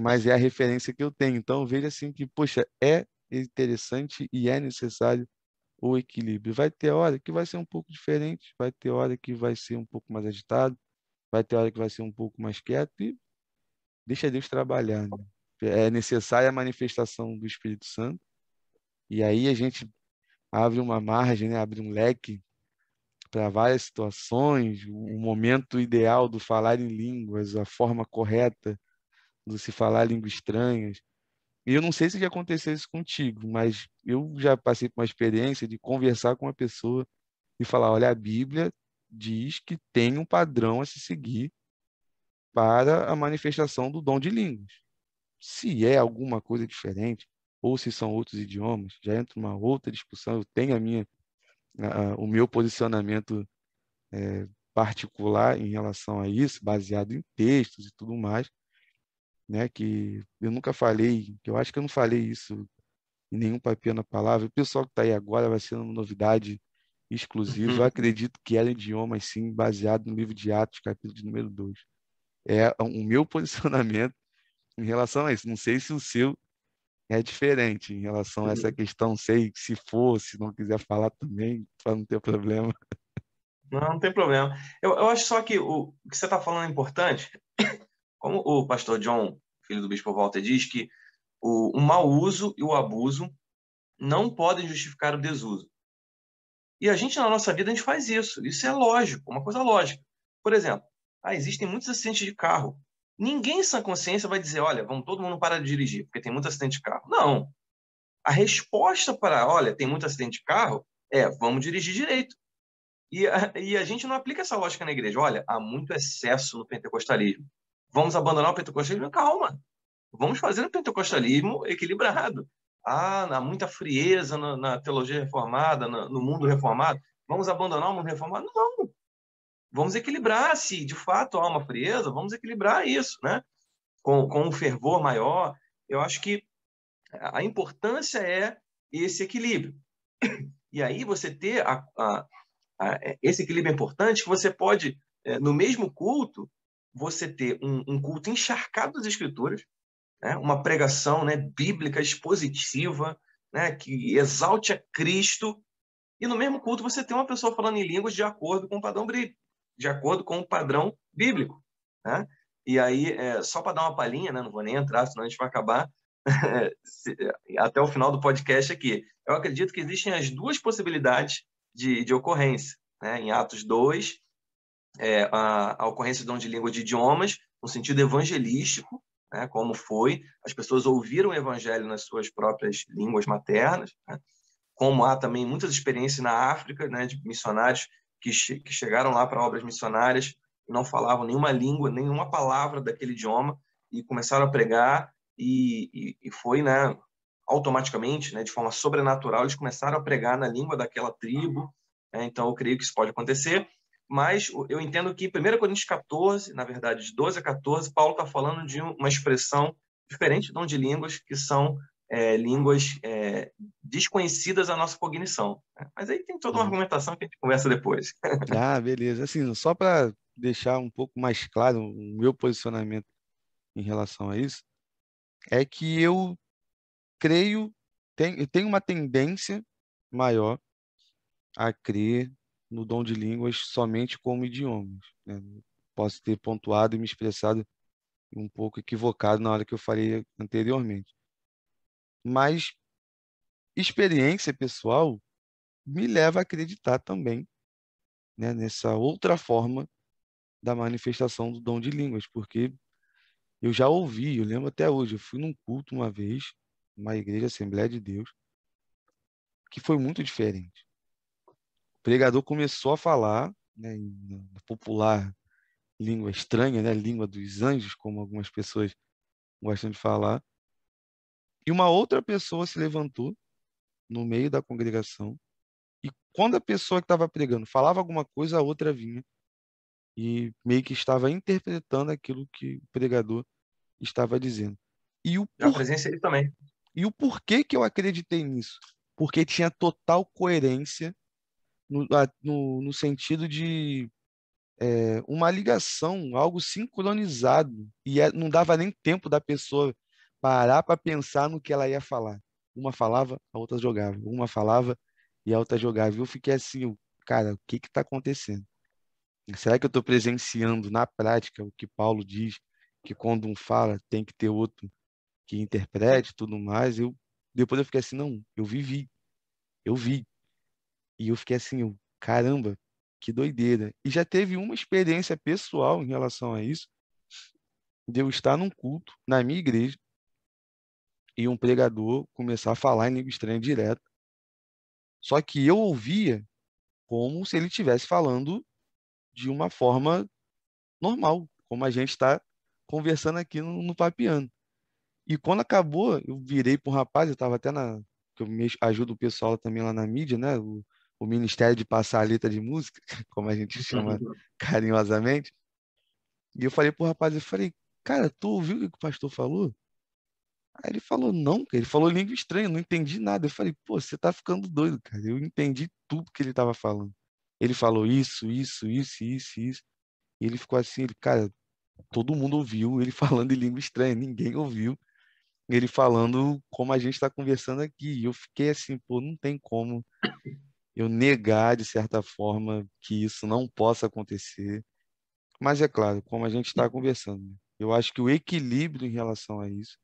mas é a referência que eu tenho. Então, veja assim que, poxa, é interessante e é necessário o equilíbrio. Vai ter hora que vai ser um pouco diferente, vai ter hora que vai ser um pouco mais agitado, vai ter hora que vai ser um pouco mais quieto e deixa Deus trabalhar. Né? É necessária a manifestação do Espírito Santo. E aí a gente abre uma margem, né? abre um leque para várias situações, o momento ideal do falar em línguas, a forma correta do se falar línguas estranhas. E eu não sei se já aconteceu isso contigo, mas eu já passei por uma experiência de conversar com uma pessoa e falar: olha, a Bíblia diz que tem um padrão a se seguir para a manifestação do dom de línguas. Se é alguma coisa diferente, ou se são outros idiomas, já entra uma outra discussão. Eu tenho a minha, a, o meu posicionamento é, particular em relação a isso, baseado em textos e tudo mais, né? Que eu nunca falei, eu acho que eu não falei isso em nenhum papel na palavra. O pessoal que está aí agora vai ser uma novidade exclusiva. Eu acredito que era idioma, sim, baseado no livro de Atos, capítulo de número 2. É o meu posicionamento em relação a isso. Não sei se o seu é diferente em relação a essa uhum. questão. Sei se for, se não quiser falar também, para não ter problema. Não, não tem problema. Eu, eu acho só que o, o que você está falando é importante. Como o pastor John, filho do bispo Walter, diz que o, o mau uso e o abuso não podem justificar o desuso. E a gente, na nossa vida, a gente faz isso. Isso é lógico, uma coisa lógica. Por exemplo, ah, existem muitos acidentes de carro. Ninguém em sã consciência vai dizer, olha, vamos todo mundo parar de dirigir, porque tem muito acidente de carro. Não. A resposta para, olha, tem muito acidente de carro, é, vamos dirigir direito. E a, e a gente não aplica essa lógica na igreja. Olha, há muito excesso no pentecostalismo. Vamos abandonar o pentecostalismo? Calma. Vamos fazer o pentecostalismo equilibrado. Ah, há muita frieza na, na teologia reformada, no, no mundo reformado. Vamos abandonar o mundo reformado? Não. Vamos equilibrar, se de fato há uma frieza, vamos equilibrar isso, né? Com, com um fervor maior. Eu acho que a importância é esse equilíbrio. E aí você ter a, a, a, esse equilíbrio é importante, que você pode, é, no mesmo culto, você ter um, um culto encharcado das escrituras, né? uma pregação né, bíblica expositiva, né, que exalte a Cristo, e no mesmo culto você tem uma pessoa falando em línguas de acordo com o padrão de acordo com o padrão bíblico. Né? E aí, é, só para dar uma palhinha, né? não vou nem entrar, senão a gente vai acabar até o final do podcast aqui. Eu acredito que existem as duas possibilidades de, de ocorrência. Né? Em Atos 2, é, a, a, ocorrência de dom de língua de idiomas, no sentido evangelístico, né? como foi, as pessoas ouviram o evangelho nas suas próprias línguas maternas, né? como há também muitas experiências na África, né, de missionários que, che que chegaram lá para obras missionárias e não falavam nenhuma língua, nenhuma palavra daquele idioma e começaram a pregar e, e, e foi, né, automaticamente, né, de forma sobrenatural, eles começaram a pregar na língua daquela tribo. Né, então, eu creio que isso pode acontecer. Mas eu entendo que em 1 Coríntios 14, na verdade, de 12 a 14, Paulo está falando de uma expressão diferente de de línguas, que são é, línguas é, desconhecidas à nossa cognição. Né? Mas aí tem toda uma uhum. argumentação que a gente conversa depois. Ah, beleza. Assim, só para deixar um pouco mais claro o meu posicionamento em relação a isso, é que eu creio, tem, eu tenho uma tendência maior a crer no dom de línguas somente como idiomas. Né? Posso ter pontuado e me expressado um pouco equivocado na hora que eu falei anteriormente. Mas experiência pessoal me leva a acreditar também né, nessa outra forma da manifestação do dom de línguas, porque eu já ouvi, eu lembro até hoje, eu fui num culto uma vez, uma igreja Assembleia de Deus, que foi muito diferente. O pregador começou a falar, né, na popular língua estranha, né, língua dos anjos, como algumas pessoas gostam de falar, e uma outra pessoa se levantou no meio da congregação. E quando a pessoa que estava pregando falava alguma coisa, a outra vinha e meio que estava interpretando aquilo que o pregador estava dizendo. E o por... Já presenciei também. E o porquê que eu acreditei nisso? Porque tinha total coerência no, no, no sentido de é, uma ligação, algo sincronizado. E é, não dava nem tempo da pessoa parar para pensar no que ela ia falar. Uma falava, a outra jogava. Uma falava e a outra jogava. Eu fiquei assim, cara, o que está acontecendo? Será que eu estou presenciando na prática o que Paulo diz, que quando um fala tem que ter outro que interprete tudo mais? Eu depois eu fiquei assim, não, eu vivi, eu vi. E eu fiquei assim, eu, caramba, que doideira. E já teve uma experiência pessoal em relação a isso, de eu estar num culto na minha igreja, e um pregador começar a falar em língua estranha direto. Só que eu ouvia como se ele estivesse falando de uma forma normal, como a gente está conversando aqui no, no Papiano. E quando acabou, eu virei para um rapaz, eu estava até na. que eu ajudo o pessoal também lá na mídia, né? O o ministério de passar a letra de música, como a gente chama uhum. carinhosamente. E eu falei pro rapaz, eu falei, cara, tu ouviu o que o pastor falou? Aí ele falou, não, ele falou língua estranha, não entendi nada. Eu falei, pô, você tá ficando doido, cara. Eu entendi tudo que ele tava falando. Ele falou isso, isso, isso, isso, isso. E ele ficou assim, ele, cara, todo mundo ouviu ele falando em língua estranha, ninguém ouviu ele falando como a gente está conversando aqui. E eu fiquei assim, pô, não tem como eu negar, de certa forma, que isso não possa acontecer. Mas é claro, como a gente está conversando, né? eu acho que o equilíbrio em relação a isso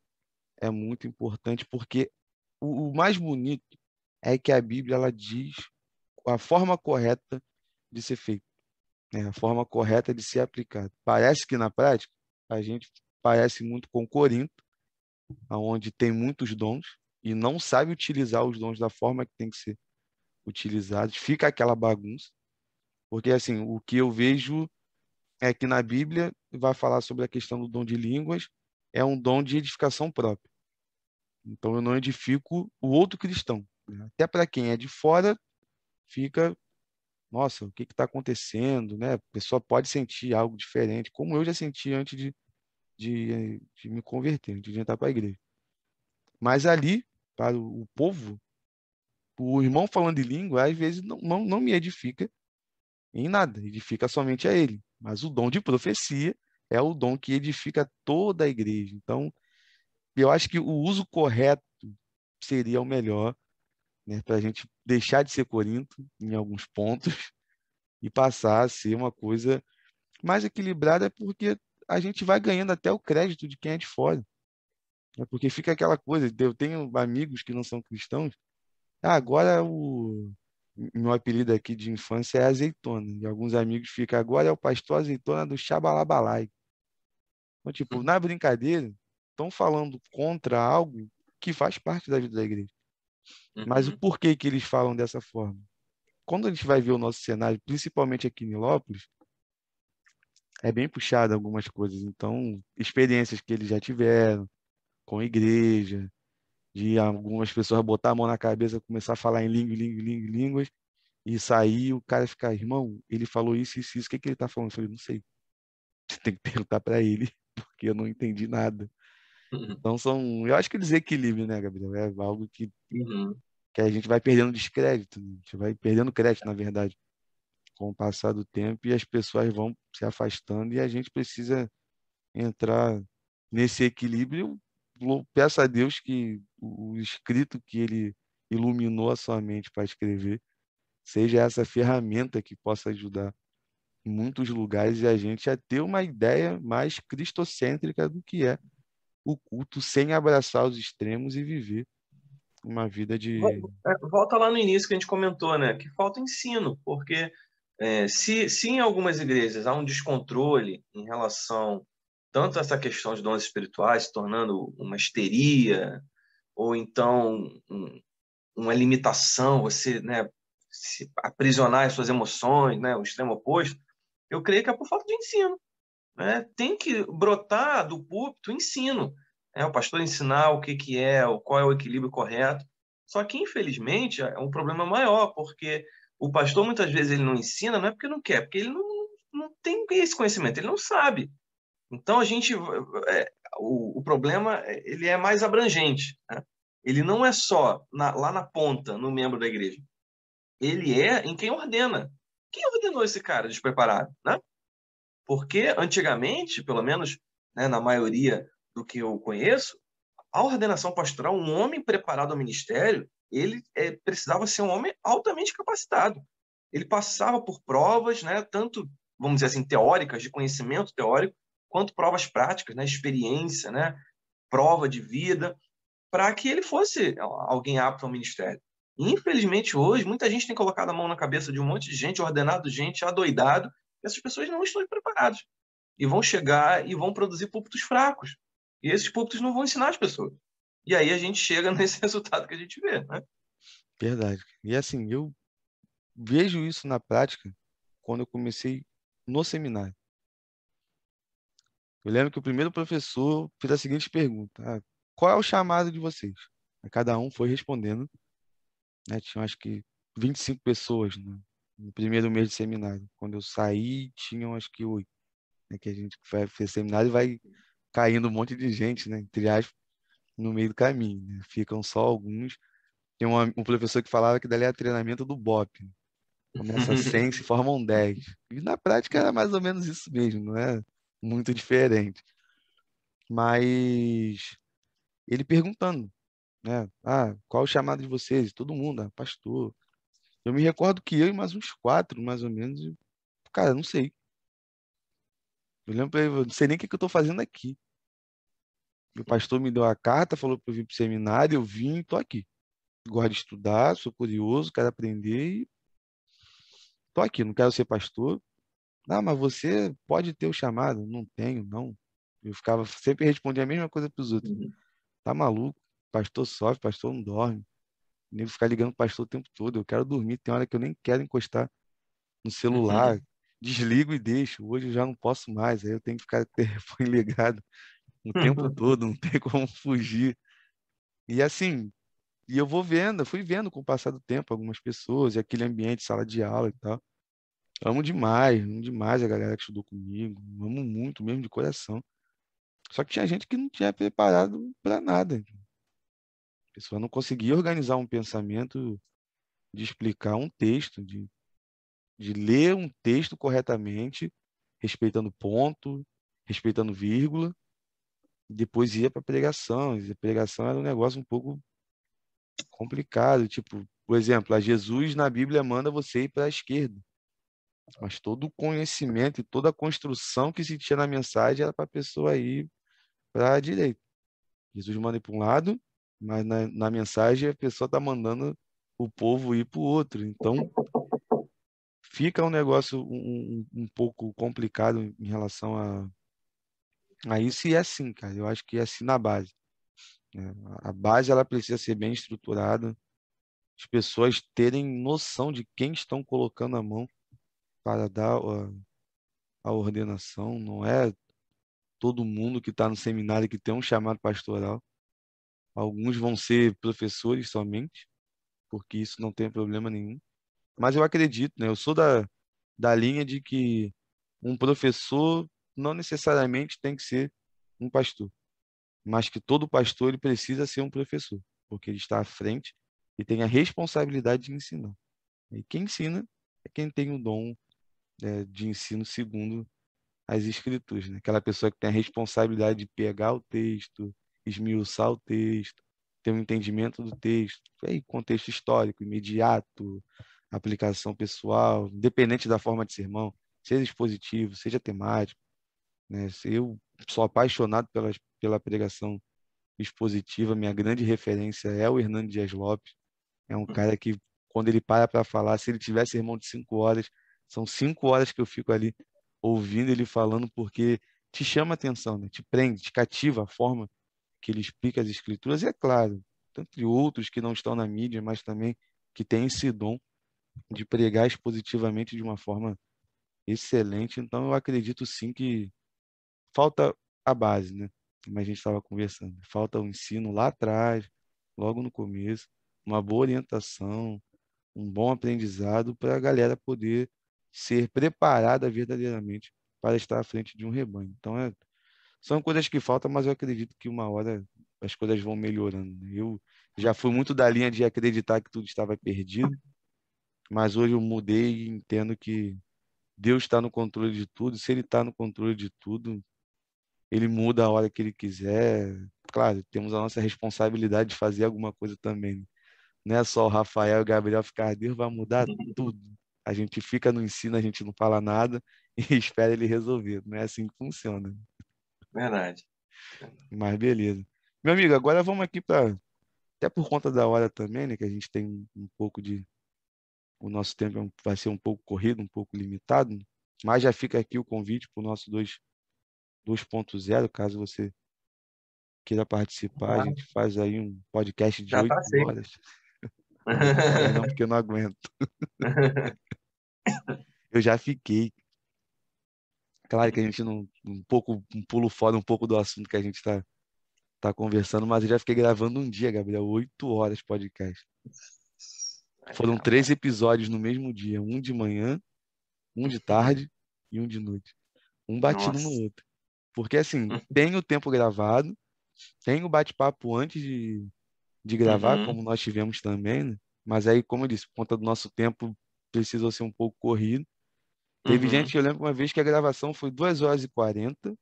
é muito importante, porque o, o mais bonito é que a Bíblia ela diz a forma correta de ser feito, né? a forma correta de ser aplicado. Parece que na prática a gente parece muito com Corinto, onde tem muitos dons e não sabe utilizar os dons da forma que tem que ser utilizados, fica aquela bagunça. Porque assim, o que eu vejo é que na Bíblia vai falar sobre a questão do dom de línguas, é um dom de edificação própria. Então eu não edifico o outro cristão. Né? Até para quem é de fora, fica, nossa, o que está acontecendo? Né? A pessoa pode sentir algo diferente, como eu já senti antes de, de, de me converter, antes de entrar para a igreja. Mas ali, para o povo, o irmão falando de língua, às vezes não, não, não me edifica em nada, edifica somente a ele. Mas o dom de profecia é o dom que edifica toda a igreja. Então, eu acho que o uso correto seria o melhor, né, para a gente deixar de ser Corinto em alguns pontos e passar a ser uma coisa mais equilibrada, porque a gente vai ganhando até o crédito de quem é de fora. É porque fica aquela coisa, eu tenho amigos que não são cristãos, ah, agora o meu apelido aqui de infância é azeitona. E alguns amigos ficam, agora é o pastor azeitona do Xabalabalai. Então, tipo, na brincadeira, estão falando contra algo que faz parte da vida da igreja. Mas o uhum. porquê que eles falam dessa forma? Quando a gente vai ver o nosso cenário, principalmente aqui em Nilópolis, é bem puxado algumas coisas. Então, experiências que eles já tiveram com a igreja, de algumas pessoas botar a mão na cabeça, começar a falar em língua, língua, língua, línguas, e sair o cara ficar, irmão, ele falou isso, isso, isso, o que, é que ele está falando? Eu falei, não sei. Você tem que perguntar para ele, porque eu não entendi nada. Uhum. Então são, eu acho que desequilíbrio, né, Gabriel? É algo que, uhum. que a gente vai perdendo descrédito, né? a gente vai perdendo crédito, na verdade, com o passar do tempo, e as pessoas vão se afastando, e a gente precisa entrar nesse equilíbrio peço a Deus que o escrito que ele iluminou a sua mente para escrever seja essa ferramenta que possa ajudar em muitos lugares e a gente a ter uma ideia mais cristocêntrica do que é o culto sem abraçar os extremos e viver uma vida de é, volta lá no início que a gente comentou né que falta ensino porque é, se, se em algumas igrejas há um descontrole em relação tanto essa questão de dons espirituais se tornando uma histeria, ou então um, uma limitação, você né, se aprisionar as suas emoções, né, o extremo oposto, eu creio que é por falta de ensino. Né? Tem que brotar do púlpito ensino. Né? O pastor ensinar o que, que é, qual é o equilíbrio correto. Só que, infelizmente, é um problema maior, porque o pastor muitas vezes ele não ensina, não é porque não quer, porque ele não, não tem esse conhecimento, ele não sabe. Então a gente, é, o, o, problema ele é mais abrangente. Né? Ele não é só na, lá na ponta, no membro da igreja. Ele é em quem ordena. Quem ordenou esse cara despreparado, né? Porque antigamente, pelo menos né, na maioria do que eu conheço, a ordenação pastoral, um homem preparado ao ministério, ele é, precisava ser um homem altamente capacitado. Ele passava por provas, né, tanto, vamos dizer assim, teóricas, de conhecimento teórico, quanto provas práticas, né, experiência, né, prova de vida, para que ele fosse alguém apto ao ministério. infelizmente, hoje, muita gente tem colocado a mão na cabeça de um monte de gente, ordenado gente, adoidado, e essas pessoas não estão preparadas. E vão chegar e vão produzir púlpitos fracos. E esses púlpitos não vão ensinar as pessoas. E aí a gente chega nesse resultado que a gente vê, né? Verdade. E assim, eu vejo isso na prática quando eu comecei no seminário. Eu lembro que o primeiro professor fez a seguinte pergunta: ah, qual é o chamado de vocês? Aí cada um foi respondendo. Né? Tinha acho que 25 pessoas né? no primeiro mês de seminário. Quando eu saí, tinham acho que oito. Né? Que a gente fez seminário e vai caindo um monte de gente, né? Entre aspas, no meio do caminho. Né? Ficam só alguns. Tem um, um professor que falava que dali é treinamento do BOP. Começa 100, se formam 10. E na prática era mais ou menos isso mesmo, não é muito diferente. Mas ele perguntando, né? Ah, qual o chamado de vocês? Todo mundo, ah, pastor. Eu me recordo que eu e mais uns quatro, mais ou menos, e, cara, não sei. Eu lembro pra ele, não sei nem o que, que eu estou fazendo aqui. O pastor me deu a carta, falou para eu vir para o seminário, eu vim, estou aqui. Gosto de estudar, sou curioso, quero aprender e estou aqui. Não quero ser pastor. Ah, mas você pode ter o chamado. Não tenho, não. Eu ficava sempre respondia a mesma coisa para os outros. Uhum. Tá maluco? Pastor sofre, pastor não dorme. Nem ficar ligando o pastor o tempo todo. Eu quero dormir. Tem hora que eu nem quero encostar no celular. Uhum. Desligo e deixo. Hoje eu já não posso mais. Aí eu tenho que ficar com o telefone ligado o tempo todo. Não tem como fugir. E assim, e eu vou vendo, fui vendo com o passar do tempo algumas pessoas, e aquele ambiente, sala de aula e tal. Amo demais, amo demais a galera que estudou comigo, amo muito mesmo de coração. Só que tinha gente que não tinha preparado para nada. A pessoa não conseguia organizar um pensamento de explicar um texto, de, de ler um texto corretamente, respeitando ponto, respeitando vírgula, depois ia para pregação. E a pregação era um negócio um pouco complicado. Tipo, por exemplo, a Jesus na Bíblia manda você ir para a esquerda. Mas todo o conhecimento e toda a construção que se tinha na mensagem era para a pessoa ir para a direita. Jesus manda para um lado, mas na, na mensagem a pessoa está mandando o povo ir para o outro. Então, fica um negócio um, um, pouco complicado em relação a, a isso, e é assim, cara. Eu acho que é assim na base. Né? A base ela precisa ser bem estruturada, as pessoas terem noção de quem estão colocando a mão para dar a, a ordenação. Não é todo mundo que está no seminário que tem um chamado pastoral. Alguns vão ser professores somente, porque isso não tem problema nenhum. Mas eu acredito, né? Eu sou da, da linha de que um professor não necessariamente tem que ser um pastor mas que todo pastor ele precisa ser um professor, porque ele está à frente e tem a responsabilidade de ensinar. E quem ensina é quem tem o dom é, de ensino segundo as escrituras, né? aquela pessoa que tem a responsabilidade de pegar o texto, esmiuçar o texto, ter um entendimento do texto, aí, contexto histórico, imediato, aplicação pessoal, independente da forma de sermão, seja expositivo, seja temático. Né? Eu sou apaixonado pelas pela pregação expositiva. Minha grande referência é o Hernando Dias Lopes. É um cara que, quando ele para para falar, se ele tivesse irmão de cinco horas, são cinco horas que eu fico ali ouvindo ele falando, porque te chama atenção, né? te prende, te cativa a forma que ele explica as escrituras. E é claro, entre outros que não estão na mídia, mas também que têm esse dom de pregar expositivamente de uma forma excelente. Então, eu acredito sim que falta a base, né? como a gente estava conversando. Falta o ensino lá atrás, logo no começo, uma boa orientação, um bom aprendizado para a galera poder ser preparada verdadeiramente para estar à frente de um rebanho. Então, é, são coisas que faltam, mas eu acredito que uma hora as coisas vão melhorando. Né? Eu já fui muito da linha de acreditar que tudo estava perdido, mas hoje eu mudei e entendo que Deus está no controle de tudo. Se Ele está no controle de tudo, ele muda a hora que ele quiser. Claro, temos a nossa responsabilidade de fazer alguma coisa também. Né? Não é só o Rafael e o Gabriel ficar, Deus vai mudar tudo. A gente fica no ensino, a gente não fala nada e espera ele resolver. Não é assim que funciona. Verdade. Mas beleza. Meu amigo, agora vamos aqui para. Até por conta da hora também, né? Que a gente tem um pouco de. O nosso tempo é vai ser um pouco corrido, um pouco limitado. Mas já fica aqui o convite para os nossos dois 2.0, caso você queira participar, a gente faz aí um podcast de oito horas. Não, porque eu não aguento. eu já fiquei. Claro que a gente não um pouco um pulo fora um pouco do assunto que a gente está tá conversando, mas eu já fiquei gravando um dia, Gabriel, oito horas podcast. Foram três episódios no mesmo dia, um de manhã, um de tarde e um de noite. Um batido Nossa. no outro. Porque assim, tem o tempo gravado, tem o bate-papo antes de, de gravar, uhum. como nós tivemos também, né? Mas aí, como eu disse, por conta do nosso tempo, precisou ser um pouco corrido. Teve uhum. gente que eu lembro uma vez que a gravação foi 2 horas e 40,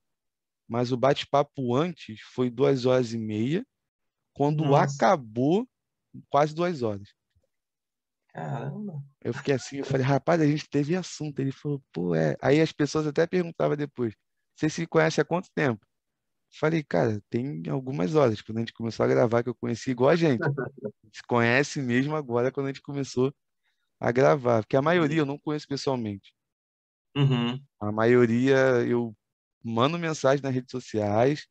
mas o bate-papo antes foi 2 horas e meia. Quando Nossa. acabou, quase duas horas. Caramba. Eu fiquei assim, eu falei, rapaz, a gente teve assunto. Ele falou, pô, é. Aí as pessoas até perguntavam depois, você se conhece há quanto tempo? Falei, cara, tem algumas horas. Quando a gente começou a gravar, que eu conheci igual a gente. Se conhece mesmo agora quando a gente começou a gravar. Porque a maioria eu não conheço pessoalmente. Uhum. A maioria eu mando mensagem nas redes sociais.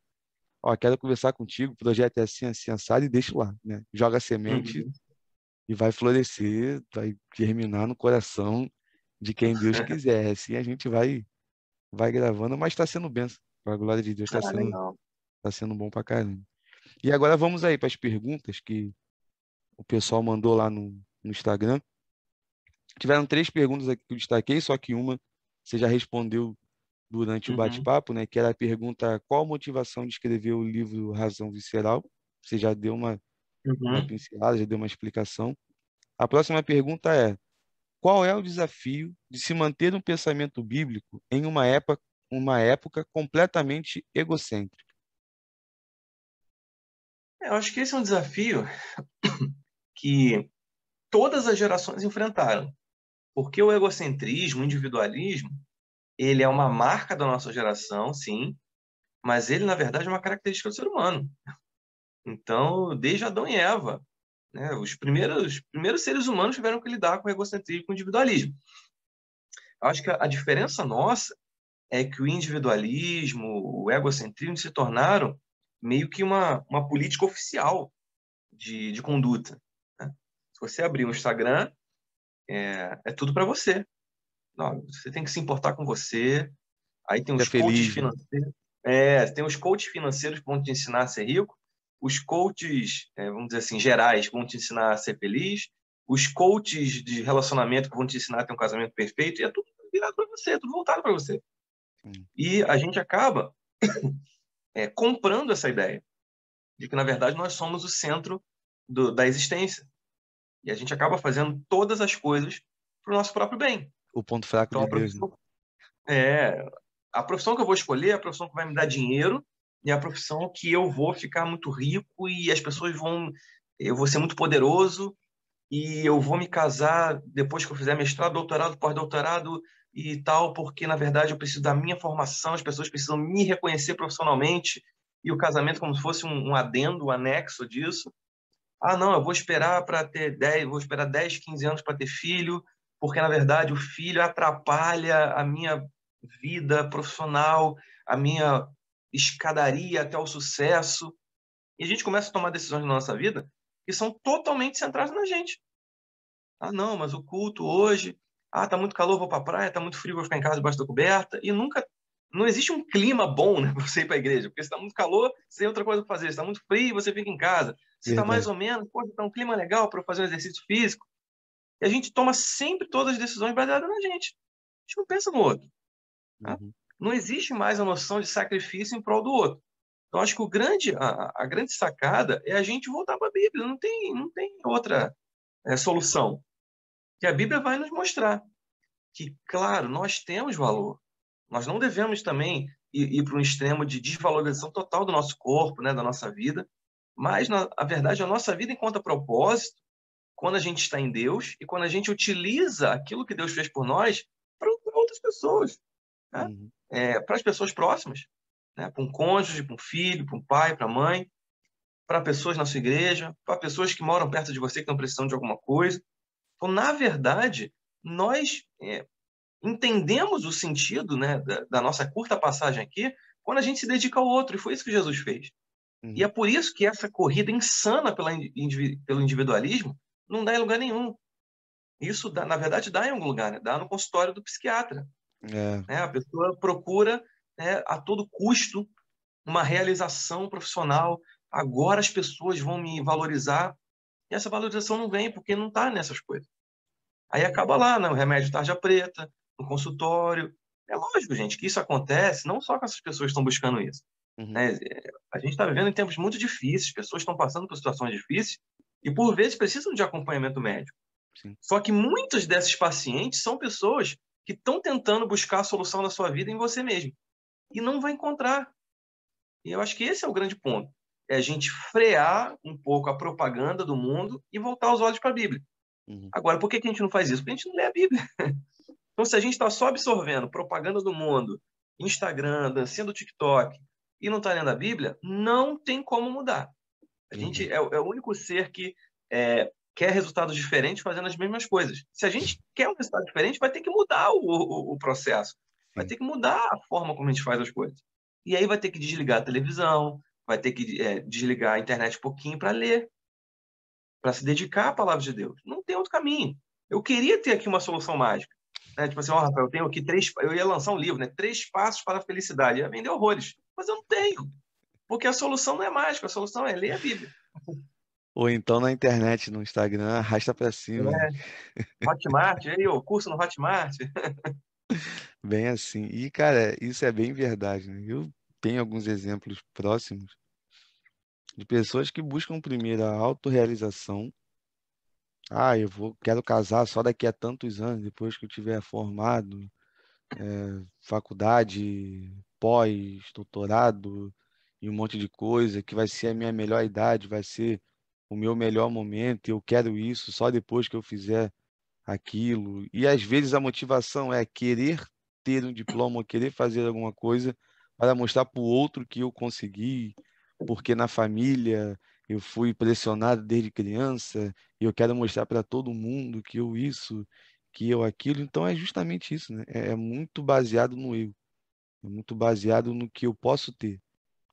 Ó, quero conversar contigo, o projeto é assim, assim, assado, e deixo lá, né? Joga semente uhum. e vai florescer, vai germinar no coração de quem Deus quiser. Assim a gente vai vai gravando, mas está sendo benção. Para a glória de Deus, está ah, sendo, tá sendo bom para caramba. E agora vamos aí para as perguntas que o pessoal mandou lá no, no Instagram. Tiveram três perguntas aqui que eu destaquei, só que uma você já respondeu durante uhum. o bate-papo, né? Que era a pergunta qual a motivação de escrever o livro Razão Visceral. Você já deu uma, uhum. uma pincelada, já deu uma explicação. A próxima pergunta é qual é o desafio de se manter um pensamento bíblico em uma época, uma época completamente egocêntrica? É, eu acho que esse é um desafio que todas as gerações enfrentaram. Porque o egocentrismo, o individualismo, ele é uma marca da nossa geração, sim, mas ele, na verdade, é uma característica do ser humano. Então, desde Adão e Eva, né, os, primeiros, os primeiros seres humanos tiveram que lidar com o egocentrismo e com o individualismo. Acho que a, a diferença nossa é que o individualismo, o egocentrismo se tornaram meio que uma, uma política oficial de, de conduta. Né? Se você abrir o um Instagram, é, é tudo para você. Não, você tem que se importar com você. Aí tem os é coaches né? financeiros. É, tem os coaches financeiros que vão te ensinar a ser rico. Os coaches, é, vamos dizer assim, gerais, que vão te ensinar a ser feliz. Os coaches de relacionamento que vão te ensinar a ter um casamento perfeito. E é tudo virado para você, é tudo voltado para você. E a gente acaba é, comprando essa ideia de que, na verdade, nós somos o centro do, da existência. E a gente acaba fazendo todas as coisas para o nosso próprio bem. O ponto fraco então, de Deus. Né? É, a profissão que eu vou escolher é a profissão que vai me dar dinheiro e é a profissão que eu vou ficar muito rico e as pessoas vão eu vou ser muito poderoso e eu vou me casar depois que eu fizer mestrado, doutorado, pós-doutorado e tal, porque na verdade eu preciso da minha formação, as pessoas precisam me reconhecer profissionalmente e o casamento como se fosse um, um adendo, um anexo disso. Ah, não, eu vou esperar para ter 10, vou esperar 10, 15 anos para ter filho, porque na verdade o filho atrapalha a minha vida profissional, a minha escadaria até o sucesso. E a gente começa a tomar decisões na nossa vida que são totalmente centradas na gente. Ah, não, mas o culto hoje, ah, tá muito calor, vou para a praia, tá muito frio, vou ficar em casa debaixo da coberta, e nunca não existe um clima bom, né, para você ir para a igreja, porque se está muito calor, você tem outra coisa para fazer, se está muito frio, você fica em casa. Se está mais ou menos, pô, está um clima legal para fazer um exercício físico. E a gente toma sempre todas as decisões baseadas na gente. A gente não pensa no outro. Tá? Uhum. Não existe mais a noção de sacrifício em prol do outro. Então, acho que o grande, a, a grande sacada é a gente voltar para a Bíblia. Não tem, não tem outra é, solução. Que a Bíblia vai nos mostrar que, claro, nós temos valor. Nós não devemos também ir, ir para um extremo de desvalorização total do nosso corpo, né, da nossa vida. Mas, na a verdade, a nossa vida encontra propósito quando a gente está em Deus e quando a gente utiliza aquilo que Deus fez por nós para outras pessoas. Né? Uhum. É, para as pessoas próximas. Né? Para um cônjuge, para um filho, para um pai, para a mãe. Para pessoas na sua igreja, para pessoas que moram perto de você que estão precisando de alguma coisa. Então, na verdade, nós é, entendemos o sentido né, da, da, nossa curta passagem aqui quando a gente se dedica ao outro. E foi isso que Jesus fez. Uhum. E é por isso que essa corrida insana pela, pelo individualismo não dá em lugar nenhum. Isso, dá, na verdade, dá em algum lugar, né? dá no consultório do psiquiatra. É. Né? A pessoa procura né, a todo custo uma realização profissional. Agora as pessoas vão me valorizar E essa valorização não vem porque não está nessas coisas. Aí acaba lá, no remédio tarja preta, no consultório. É lógico, gente, que isso acontece não só com essas pessoas que estão buscando isso. Uhum. Né? A gente está vivendo em tempos muito difíceis, pessoas estão passando por situações difíceis e, por vezes, precisam de acompanhamento médico. Sim. Só que muitos desses pacientes são pessoas que estão tentando buscar a solução da sua vida em você mesmo e não vai encontrar. E eu acho que esse é o grande ponto. É a gente frear um pouco a propaganda do mundo e voltar os olhos para a Bíblia. Uhum. Agora, por que a gente não faz isso? Porque a gente não lê a Bíblia. Então, se a gente está só absorvendo propaganda do mundo, Instagram, dancinha do TikTok, e não está lendo a Bíblia, não tem como mudar. A uhum. gente é, é, o único ser que é, quer resultados diferentes fazendo as mesmas coisas. Se a gente quer um resultado diferente, vai ter que mudar o, o, o processo. Vai ter que mudar a forma como a gente faz as coisas. E aí vai ter que desligar a televisão, vai ter que é, desligar a internet um pouquinho para ler, para se dedicar à palavra de Deus. Não tem outro caminho. Eu queria ter aqui uma solução mágica. Né? Tipo assim, ó, oh, Rafael, eu tenho aqui três. Eu ia lançar um livro, né? Três passos para a felicidade. Eu ia vender horrores. Mas eu não tenho. Porque a solução não é mágica, a solução é ler a Bíblia. Ou então na internet, no Instagram, arrasta para cima. É. Hotmart, aí, o curso no Hotmart. Bem assim. E, cara, isso é bem verdade, né? Eu tenho alguns exemplos próximos de pessoas que buscam primeiro a autorrealização. Ah, eu vou, quero casar só daqui a tantos anos, depois que eu tiver formado, é, faculdade, pós, doutorado e um monte de coisa, que vai ser a minha melhor idade, vai ser o meu melhor momento, eu quero isso só depois que eu fizer aquilo. E às vezes a motivação é querer ter um diploma, querer fazer alguma coisa para mostrar para o outro que eu consegui, porque na família eu fui pressionado desde criança e eu quero mostrar para todo mundo que eu isso, que eu aquilo. Então é justamente isso, né? É, é muito baseado no eu, é muito baseado no que eu posso ter,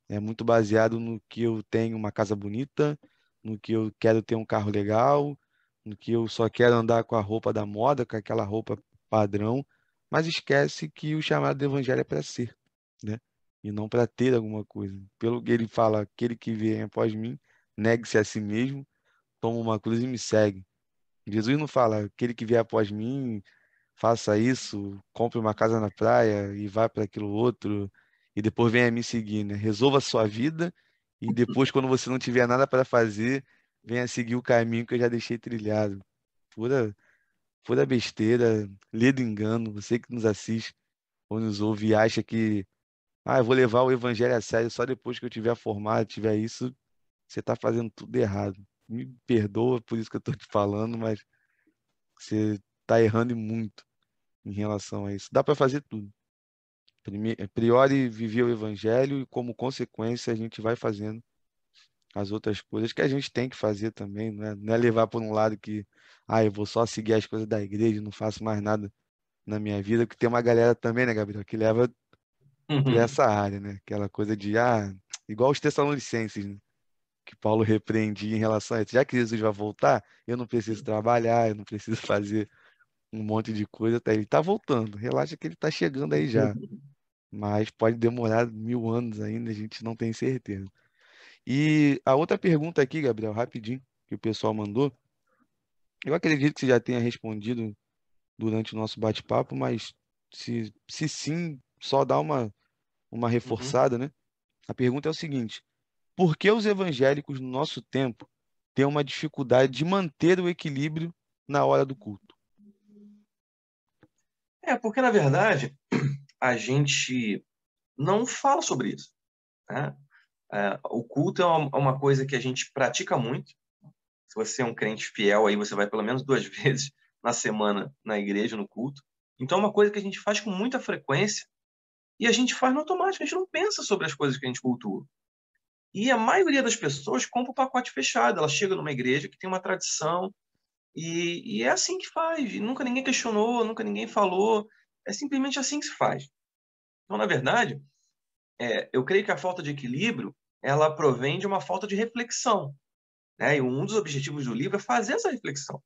é muito baseado no que eu tenho uma casa bonita, no que eu quero ter um carro legal, no que eu só quero andar com a roupa da moda, com aquela roupa padrão, mas esquece que o chamado do evangelho é para ser, né? E não para ter alguma coisa. Pelo que ele fala, aquele que vem após mim, negue-se a si mesmo, toma uma cruz e me segue. Jesus não fala, aquele que vier após mim, faça isso, compre uma casa na praia e vá para aquilo outro, e depois venha me seguir, né? Resolva a sua vida e depois, quando você não tiver nada para fazer, venha seguir o caminho que eu já deixei trilhado. Pura, pura besteira, ledo engano. Você que nos assiste ou nos ouve e acha que ah, eu vou levar o evangelho a sério só depois que eu tiver formado, tiver isso, você está fazendo tudo errado. Me perdoa por isso que eu estou te falando, mas você está errando muito em relação a isso. Dá para fazer tudo. Priori viver o evangelho e como consequência a gente vai fazendo as outras coisas que a gente tem que fazer também, não é, não é levar por um lado que, ah, eu vou só seguir as coisas da igreja, não faço mais nada na minha vida, que tem uma galera também, né, Gabriel, que leva uhum. área, né? Aquela coisa de, ah, igual os Tessalonicenses, né? que Paulo repreendia em relação a isso. Já que Jesus vai voltar, eu não preciso trabalhar, eu não preciso fazer um monte de coisa, tá? ele está voltando. Relaxa que ele está chegando aí já. Mas pode demorar mil anos ainda, a gente não tem certeza. E a outra pergunta aqui, Gabriel, rapidinho, que o pessoal mandou. Eu acredito que você já tenha respondido durante o nosso bate-papo, mas se, se sim, só dá uma, uma uhum. reforçada, uhum. né? A pergunta é o seguinte: por que os evangélicos no nosso tempo têm uma dificuldade de manter o equilíbrio na hora do culto? É, porque na verdade a gente não fala sobre isso. Né? É, o culto é uma, uma, coisa que a gente pratica muito. Se você é um crente fiel, aí você vai pelo menos duas vezes na semana na igreja, no culto. Então é uma coisa que a gente faz com muita frequência e a gente faz no automático, a gente não pensa sobre as coisas que a gente cultua. E a maioria das pessoas compra o pacote fechado. Ela chega numa igreja que tem uma tradição e, e é assim que faz. E nunca ninguém questionou, nunca ninguém falou. É simplesmente assim que se faz. Então, na verdade, é, eu creio que a falta de equilíbrio ela provém de uma falta de reflexão. Né? E um dos objetivos do livro é fazer essa reflexão.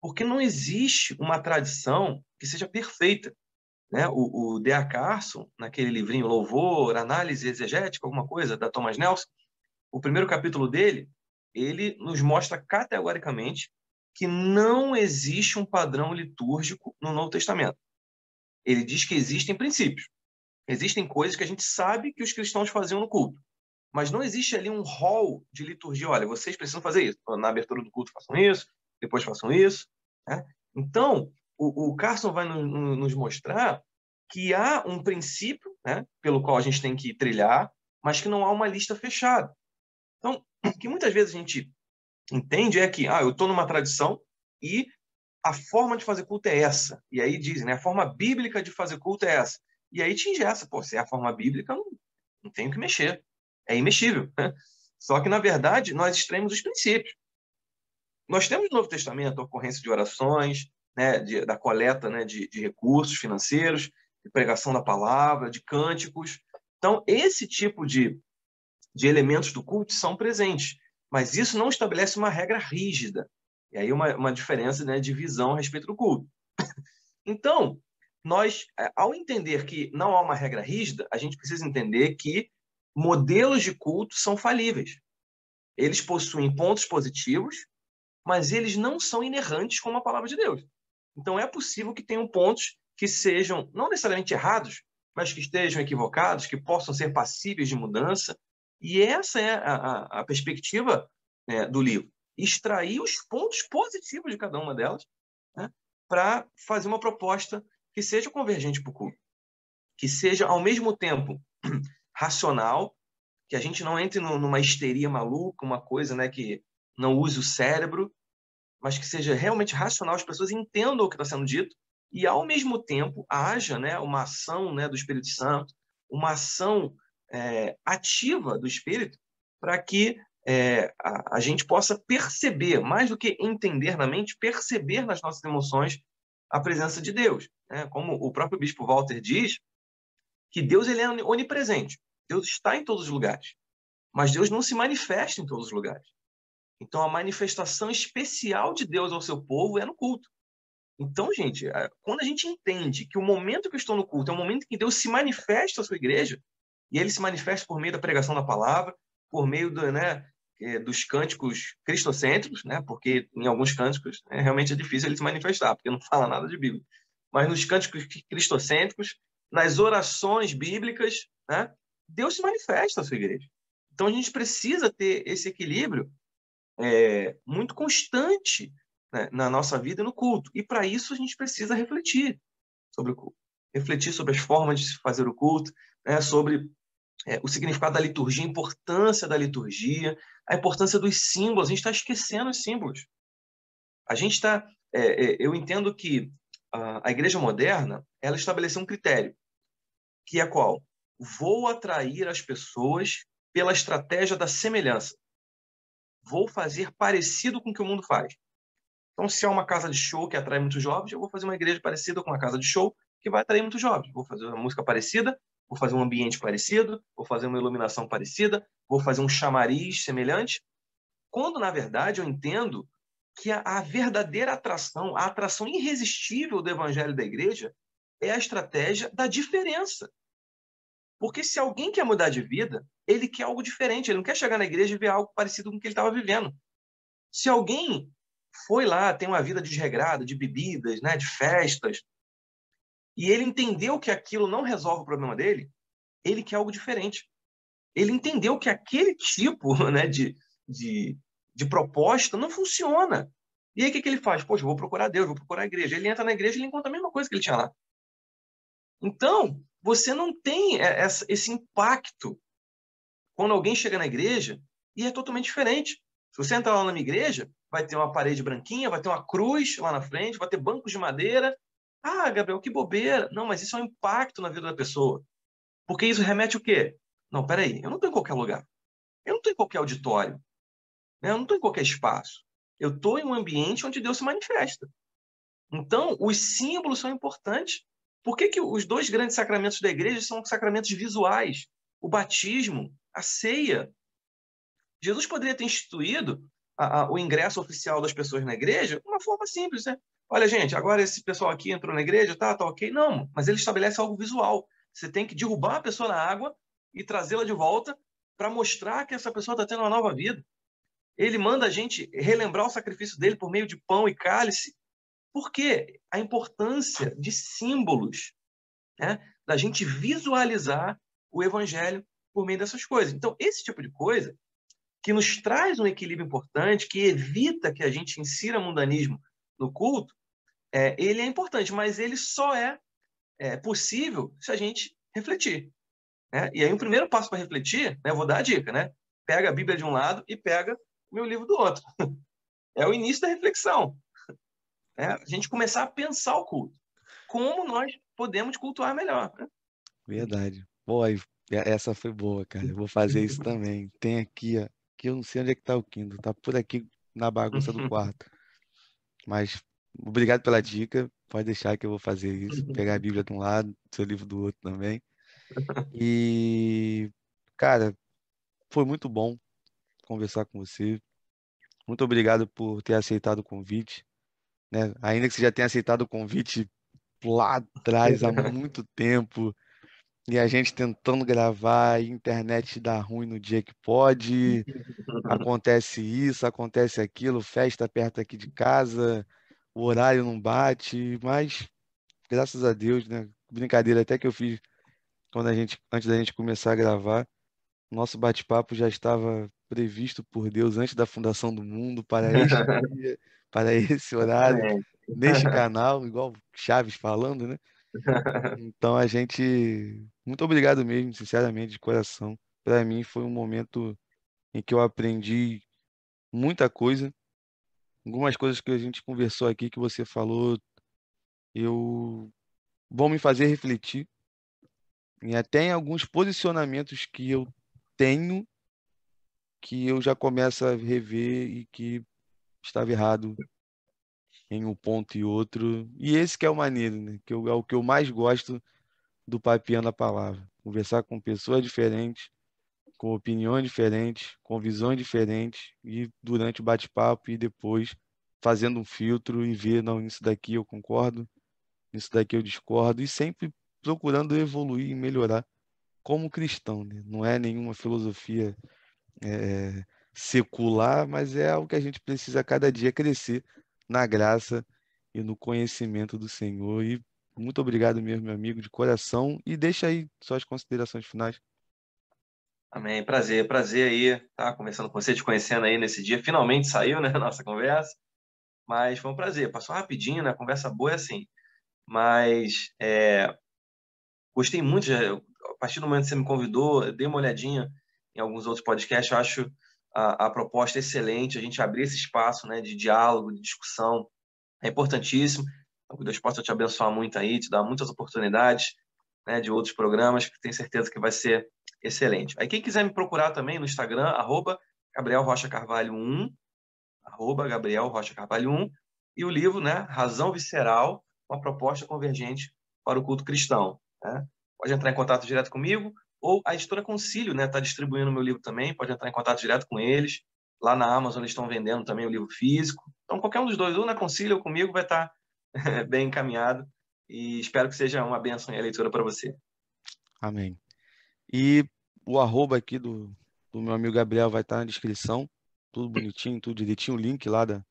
Porque não existe uma tradição que seja perfeita. Né? O, o D.A. Carson, naquele livrinho Louvor, Análise Exegética, alguma coisa, da Thomas Nelson, o primeiro capítulo dele, ele nos mostra categoricamente que não existe um padrão litúrgico no Novo Testamento. Ele diz que existem princípios. Existem coisas que a gente sabe que os cristãos faziam no culto. Mas não existe ali um rol de liturgia. Olha, vocês precisam fazer isso. Na abertura do culto façam isso, depois façam isso. Né? Então, o, o Carson vai no, no, nos mostrar que há um princípio né, pelo qual a gente tem que trilhar, mas que não há uma lista fechada. Então, o que muitas vezes a gente entende é que ah, eu estou numa tradição e a forma de fazer culto é essa. E aí dizem, né, a forma bíblica de fazer culto é essa. E aí te ingessa, pô, se é a forma bíblica, não, não tenho que mexer. É imexível. Né? Só que, na verdade, nós extraímos os princípios. Nós temos no Novo Testamento a ocorrência de orações, né, de, da coleta né, de, de recursos financeiros, de pregação da palavra, de cânticos. Então, esse tipo de, de elementos do culto são presentes, mas isso não estabelece uma regra rígida. E aí uma, uma diferença né, de visão a respeito do culto. Então, nós, é, ao entender que não há uma regra rígida, a gente precisa entender que modelos de culto são falíveis. Eles possuem pontos positivos, mas eles não são inerrantes como a palavra de Deus. Então é possível que tenham pontos que sejam não necessariamente errados, mas que estejam equivocados, que possam ser passíveis de mudança. E essa é a, a, a perspectiva né, do livro. Extrair os pontos positivos de cada uma delas né, para fazer uma proposta que seja convergente para o culto, que seja, ao mesmo tempo, racional, que a gente não entre numa histeria maluca, uma coisa né, que não use o cérebro, mas que seja realmente racional, as pessoas entendam o que está sendo dito e, ao mesmo tempo, haja né, uma ação né, do Espírito Santo, uma ação é, ativa do Espírito, para que é, a, a, gente possa perceber, mais do que entender na mente, perceber nas nossas emoções a presença de Deus. Né? Como o próprio Bispo Walter diz, que Deus ele é onipresente. Deus está em todos os lugares. Mas Deus não se manifesta em todos os lugares. Então, a manifestação especial de Deus ao seu povo é no culto. Então, gente, quando a gente entende que o momento que eu estou no culto é o momento que Deus se manifesta à sua igreja, e ele se manifesta por meio da pregação da palavra, por meio do, né, é, dos cânticos cristocêntricos, né, porque em alguns cânticos é, realmente é difícil ele se manifestar, porque não fala nada de Bíblia. Mas nos cânticos cristocêntricos, nas orações bíblicas, né, Deus se manifesta à sua igreja. Então a gente precisa ter esse equilíbrio é, muito constante né, na nossa vida no culto. E para isso a gente precisa refletir sobre o culto. Refletir sobre as formas de se fazer o culto, né, sobre é, o significado da liturgia, a importância da liturgia, a importância dos símbolos. A gente está esquecendo os símbolos. A gente está. É, é, eu entendo que a, a igreja moderna ela estabeleceu um critério, que é qual? Vou atrair as pessoas pela estratégia da semelhança. Vou fazer parecido com o que o mundo faz. Então, se é uma casa de show que atrai muitos jovens, eu vou fazer uma igreja parecida com uma casa de show que vai atrair muitos jovens. Vou fazer uma música parecida, vou fazer um ambiente parecido, vou fazer uma iluminação parecida, vou fazer um chamariz semelhante. Quando, na verdade, eu entendo que a, a verdadeira atração, a atração irresistível do evangelho da igreja é a estratégia da diferença. Porque se alguém quer mudar de vida, ele quer algo diferente, ele não quer chegar na igreja e ver algo parecido com o que ele estava vivendo. Se alguém foi lá, tem uma vida desregrada, de bebidas, né, de festas, e ele entendeu que aquilo não resolve o problema dele, ele quer algo diferente. Ele entendeu que aquele tipo né, de, de, de proposta não funciona. E aí o que, que ele faz? Poxa, vou procurar Deus, vou procurar a igreja. Ele entra na igreja e encontra a mesma coisa que ele tinha lá. Então, você não tem esse impacto quando alguém chega na igreja e é totalmente diferente. Se você entrar lá na minha igreja, vai ter uma parede branquinha, vai ter uma cruz lá na frente, vai ter bancos de madeira. Ah, Gabriel, que bobeira. Não, mas isso é um impacto na vida da pessoa. Porque isso remete o quê? Não, peraí, eu não estou em qualquer lugar. Eu não estou em qualquer auditório. Né? Eu não estou em qualquer espaço. Eu estou em um ambiente onde Deus se manifesta. Então, os símbolos são importantes. Por que, que os dois grandes sacramentos da igreja são sacramentos visuais? O batismo, a ceia. Jesus poderia ter instituído a, a, o ingresso oficial das pessoas na igreja de uma forma simples, né? Olha, gente, agora esse pessoal aqui entrou na igreja, tá, tá ok. Não, mas ele estabelece algo visual. Você tem que derrubar a pessoa na água e trazê-la de volta para mostrar que essa pessoa está tendo uma nova vida. Ele manda a gente relembrar o sacrifício dele por meio de pão e cálice. Por quê? A importância de símbolos, né? da gente visualizar o evangelho por meio dessas coisas. Então, esse tipo de coisa que nos traz um equilíbrio importante, que evita que a gente insira mundanismo no culto, é, ele é importante, mas ele só é, é possível se a gente refletir. Né? E aí, o um primeiro passo para refletir, né, vou dar a dica, né? Pega a Bíblia de um lado e pega o meu livro do outro. É o início da reflexão. É a gente começar a pensar o culto. Como nós podemos cultuar melhor. Né? Verdade. Boa, essa foi boa, cara. Eu vou fazer isso também. Tem aqui, ó, que eu não sei onde é que tá o Kindle. Tá por aqui na bagunça do quarto. Mas obrigado pela dica. Pode deixar que eu vou fazer isso. Pegar a Bíblia de um lado, seu livro do outro também. E, cara, foi muito bom conversar com você. Muito obrigado por ter aceitado o convite. Né? Ainda que você já tenha aceitado o convite lá atrás, há muito tempo, e a gente tentando gravar, a internet dá ruim no dia que pode, acontece isso, acontece aquilo, festa perto aqui de casa, o horário não bate, mas graças a Deus, né? Brincadeira até que eu fiz quando a gente, antes da gente começar a gravar, nosso bate-papo já estava previsto por Deus antes da fundação do mundo para este dia, para esse horário, neste canal, igual Chaves falando, né? Então a gente, muito obrigado mesmo, sinceramente, de coração. Para mim foi um momento em que eu aprendi muita coisa. Algumas coisas que a gente conversou aqui que você falou, eu vão me fazer refletir e até em alguns posicionamentos que eu tenho que eu já começo a rever e que estava errado em um ponto e outro. E esse que é o maneiro, né? Que eu, é o que eu mais gosto do Papiando a Palavra. Conversar com pessoas diferentes, com opiniões diferentes, com visões diferentes, e durante o bate-papo e depois fazendo um filtro e ver, não, isso daqui eu concordo, isso daqui eu discordo, e sempre procurando evoluir e melhorar como cristão. Né? Não é nenhuma filosofia é, secular, mas é algo que a gente precisa cada dia crescer na graça e no conhecimento do Senhor. E muito obrigado mesmo, meu amigo, de coração. E deixa aí suas considerações finais. Amém. Prazer, prazer aí estar tá conversando com você, te conhecendo aí nesse dia. Finalmente saiu, né, a nossa conversa. Mas foi um prazer. Passou rapidinho, né? Conversa boa é assim. Mas é, gostei muito. Já, a partir do momento que você me convidou, eu dei uma olhadinha em alguns outros podcasts. Eu acho a, a proposta excelente, a gente abrir esse espaço né, de diálogo, de discussão, é importantíssimo. Então, que Deus possa te abençoar muito aí, te dar muitas oportunidades né, de outros programas, que tenho certeza que vai ser excelente. Aí quem quiser me procurar também no Instagram, arroba Gabriel Rocha Carvalho 1, arroba Gabriel Rocha Carvalho 1, e o livro, né, Razão Visceral, uma proposta convergente para o culto cristão. Né? Pode entrar em contato direto comigo, ou a editora Concílio está né, distribuindo o meu livro também, pode entrar em contato direto com eles. Lá na Amazon eles estão vendendo também o livro físico. Então, qualquer um dos dois, ou na Concílio ou comigo, vai estar tá bem encaminhado. E espero que seja uma benção a leitura para você. Amém. E o arroba aqui do, do meu amigo Gabriel vai estar tá na descrição. Tudo bonitinho, tudo direitinho. O link lá da,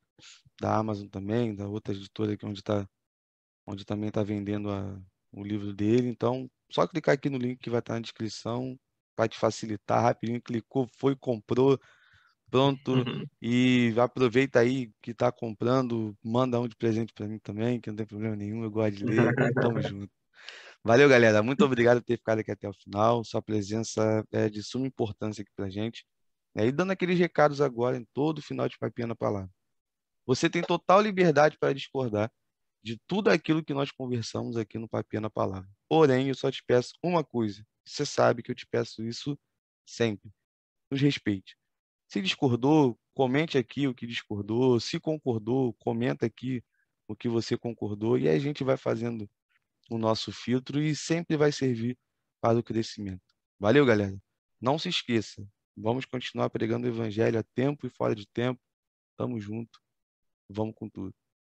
da Amazon também, da outra editora aqui onde, tá, onde também está vendendo a, o livro dele. Então, só clicar aqui no link que vai estar na descrição, vai te facilitar rapidinho. Clicou, foi, comprou, pronto. Uhum. E aproveita aí que está comprando, manda um de presente para mim também, que não tem problema nenhum, eu gosto de ler. Tamo junto. Valeu, galera. Muito obrigado por ter ficado aqui até o final. Sua presença é de suma importância aqui pra gente. E dando aqueles recados agora em todo final de Papinha na Palavra. Você tem total liberdade para discordar de tudo aquilo que nós conversamos aqui no Papinha na Palavra. Porém, eu só te peço uma coisa. Você sabe que eu te peço isso sempre. Nos respeite. Se discordou, comente aqui o que discordou. Se concordou, comenta aqui o que você concordou. E a gente vai fazendo o nosso filtro e sempre vai servir para o crescimento. Valeu, galera. Não se esqueça. Vamos continuar pregando o evangelho a tempo e fora de tempo. Tamo junto. Vamos com tudo.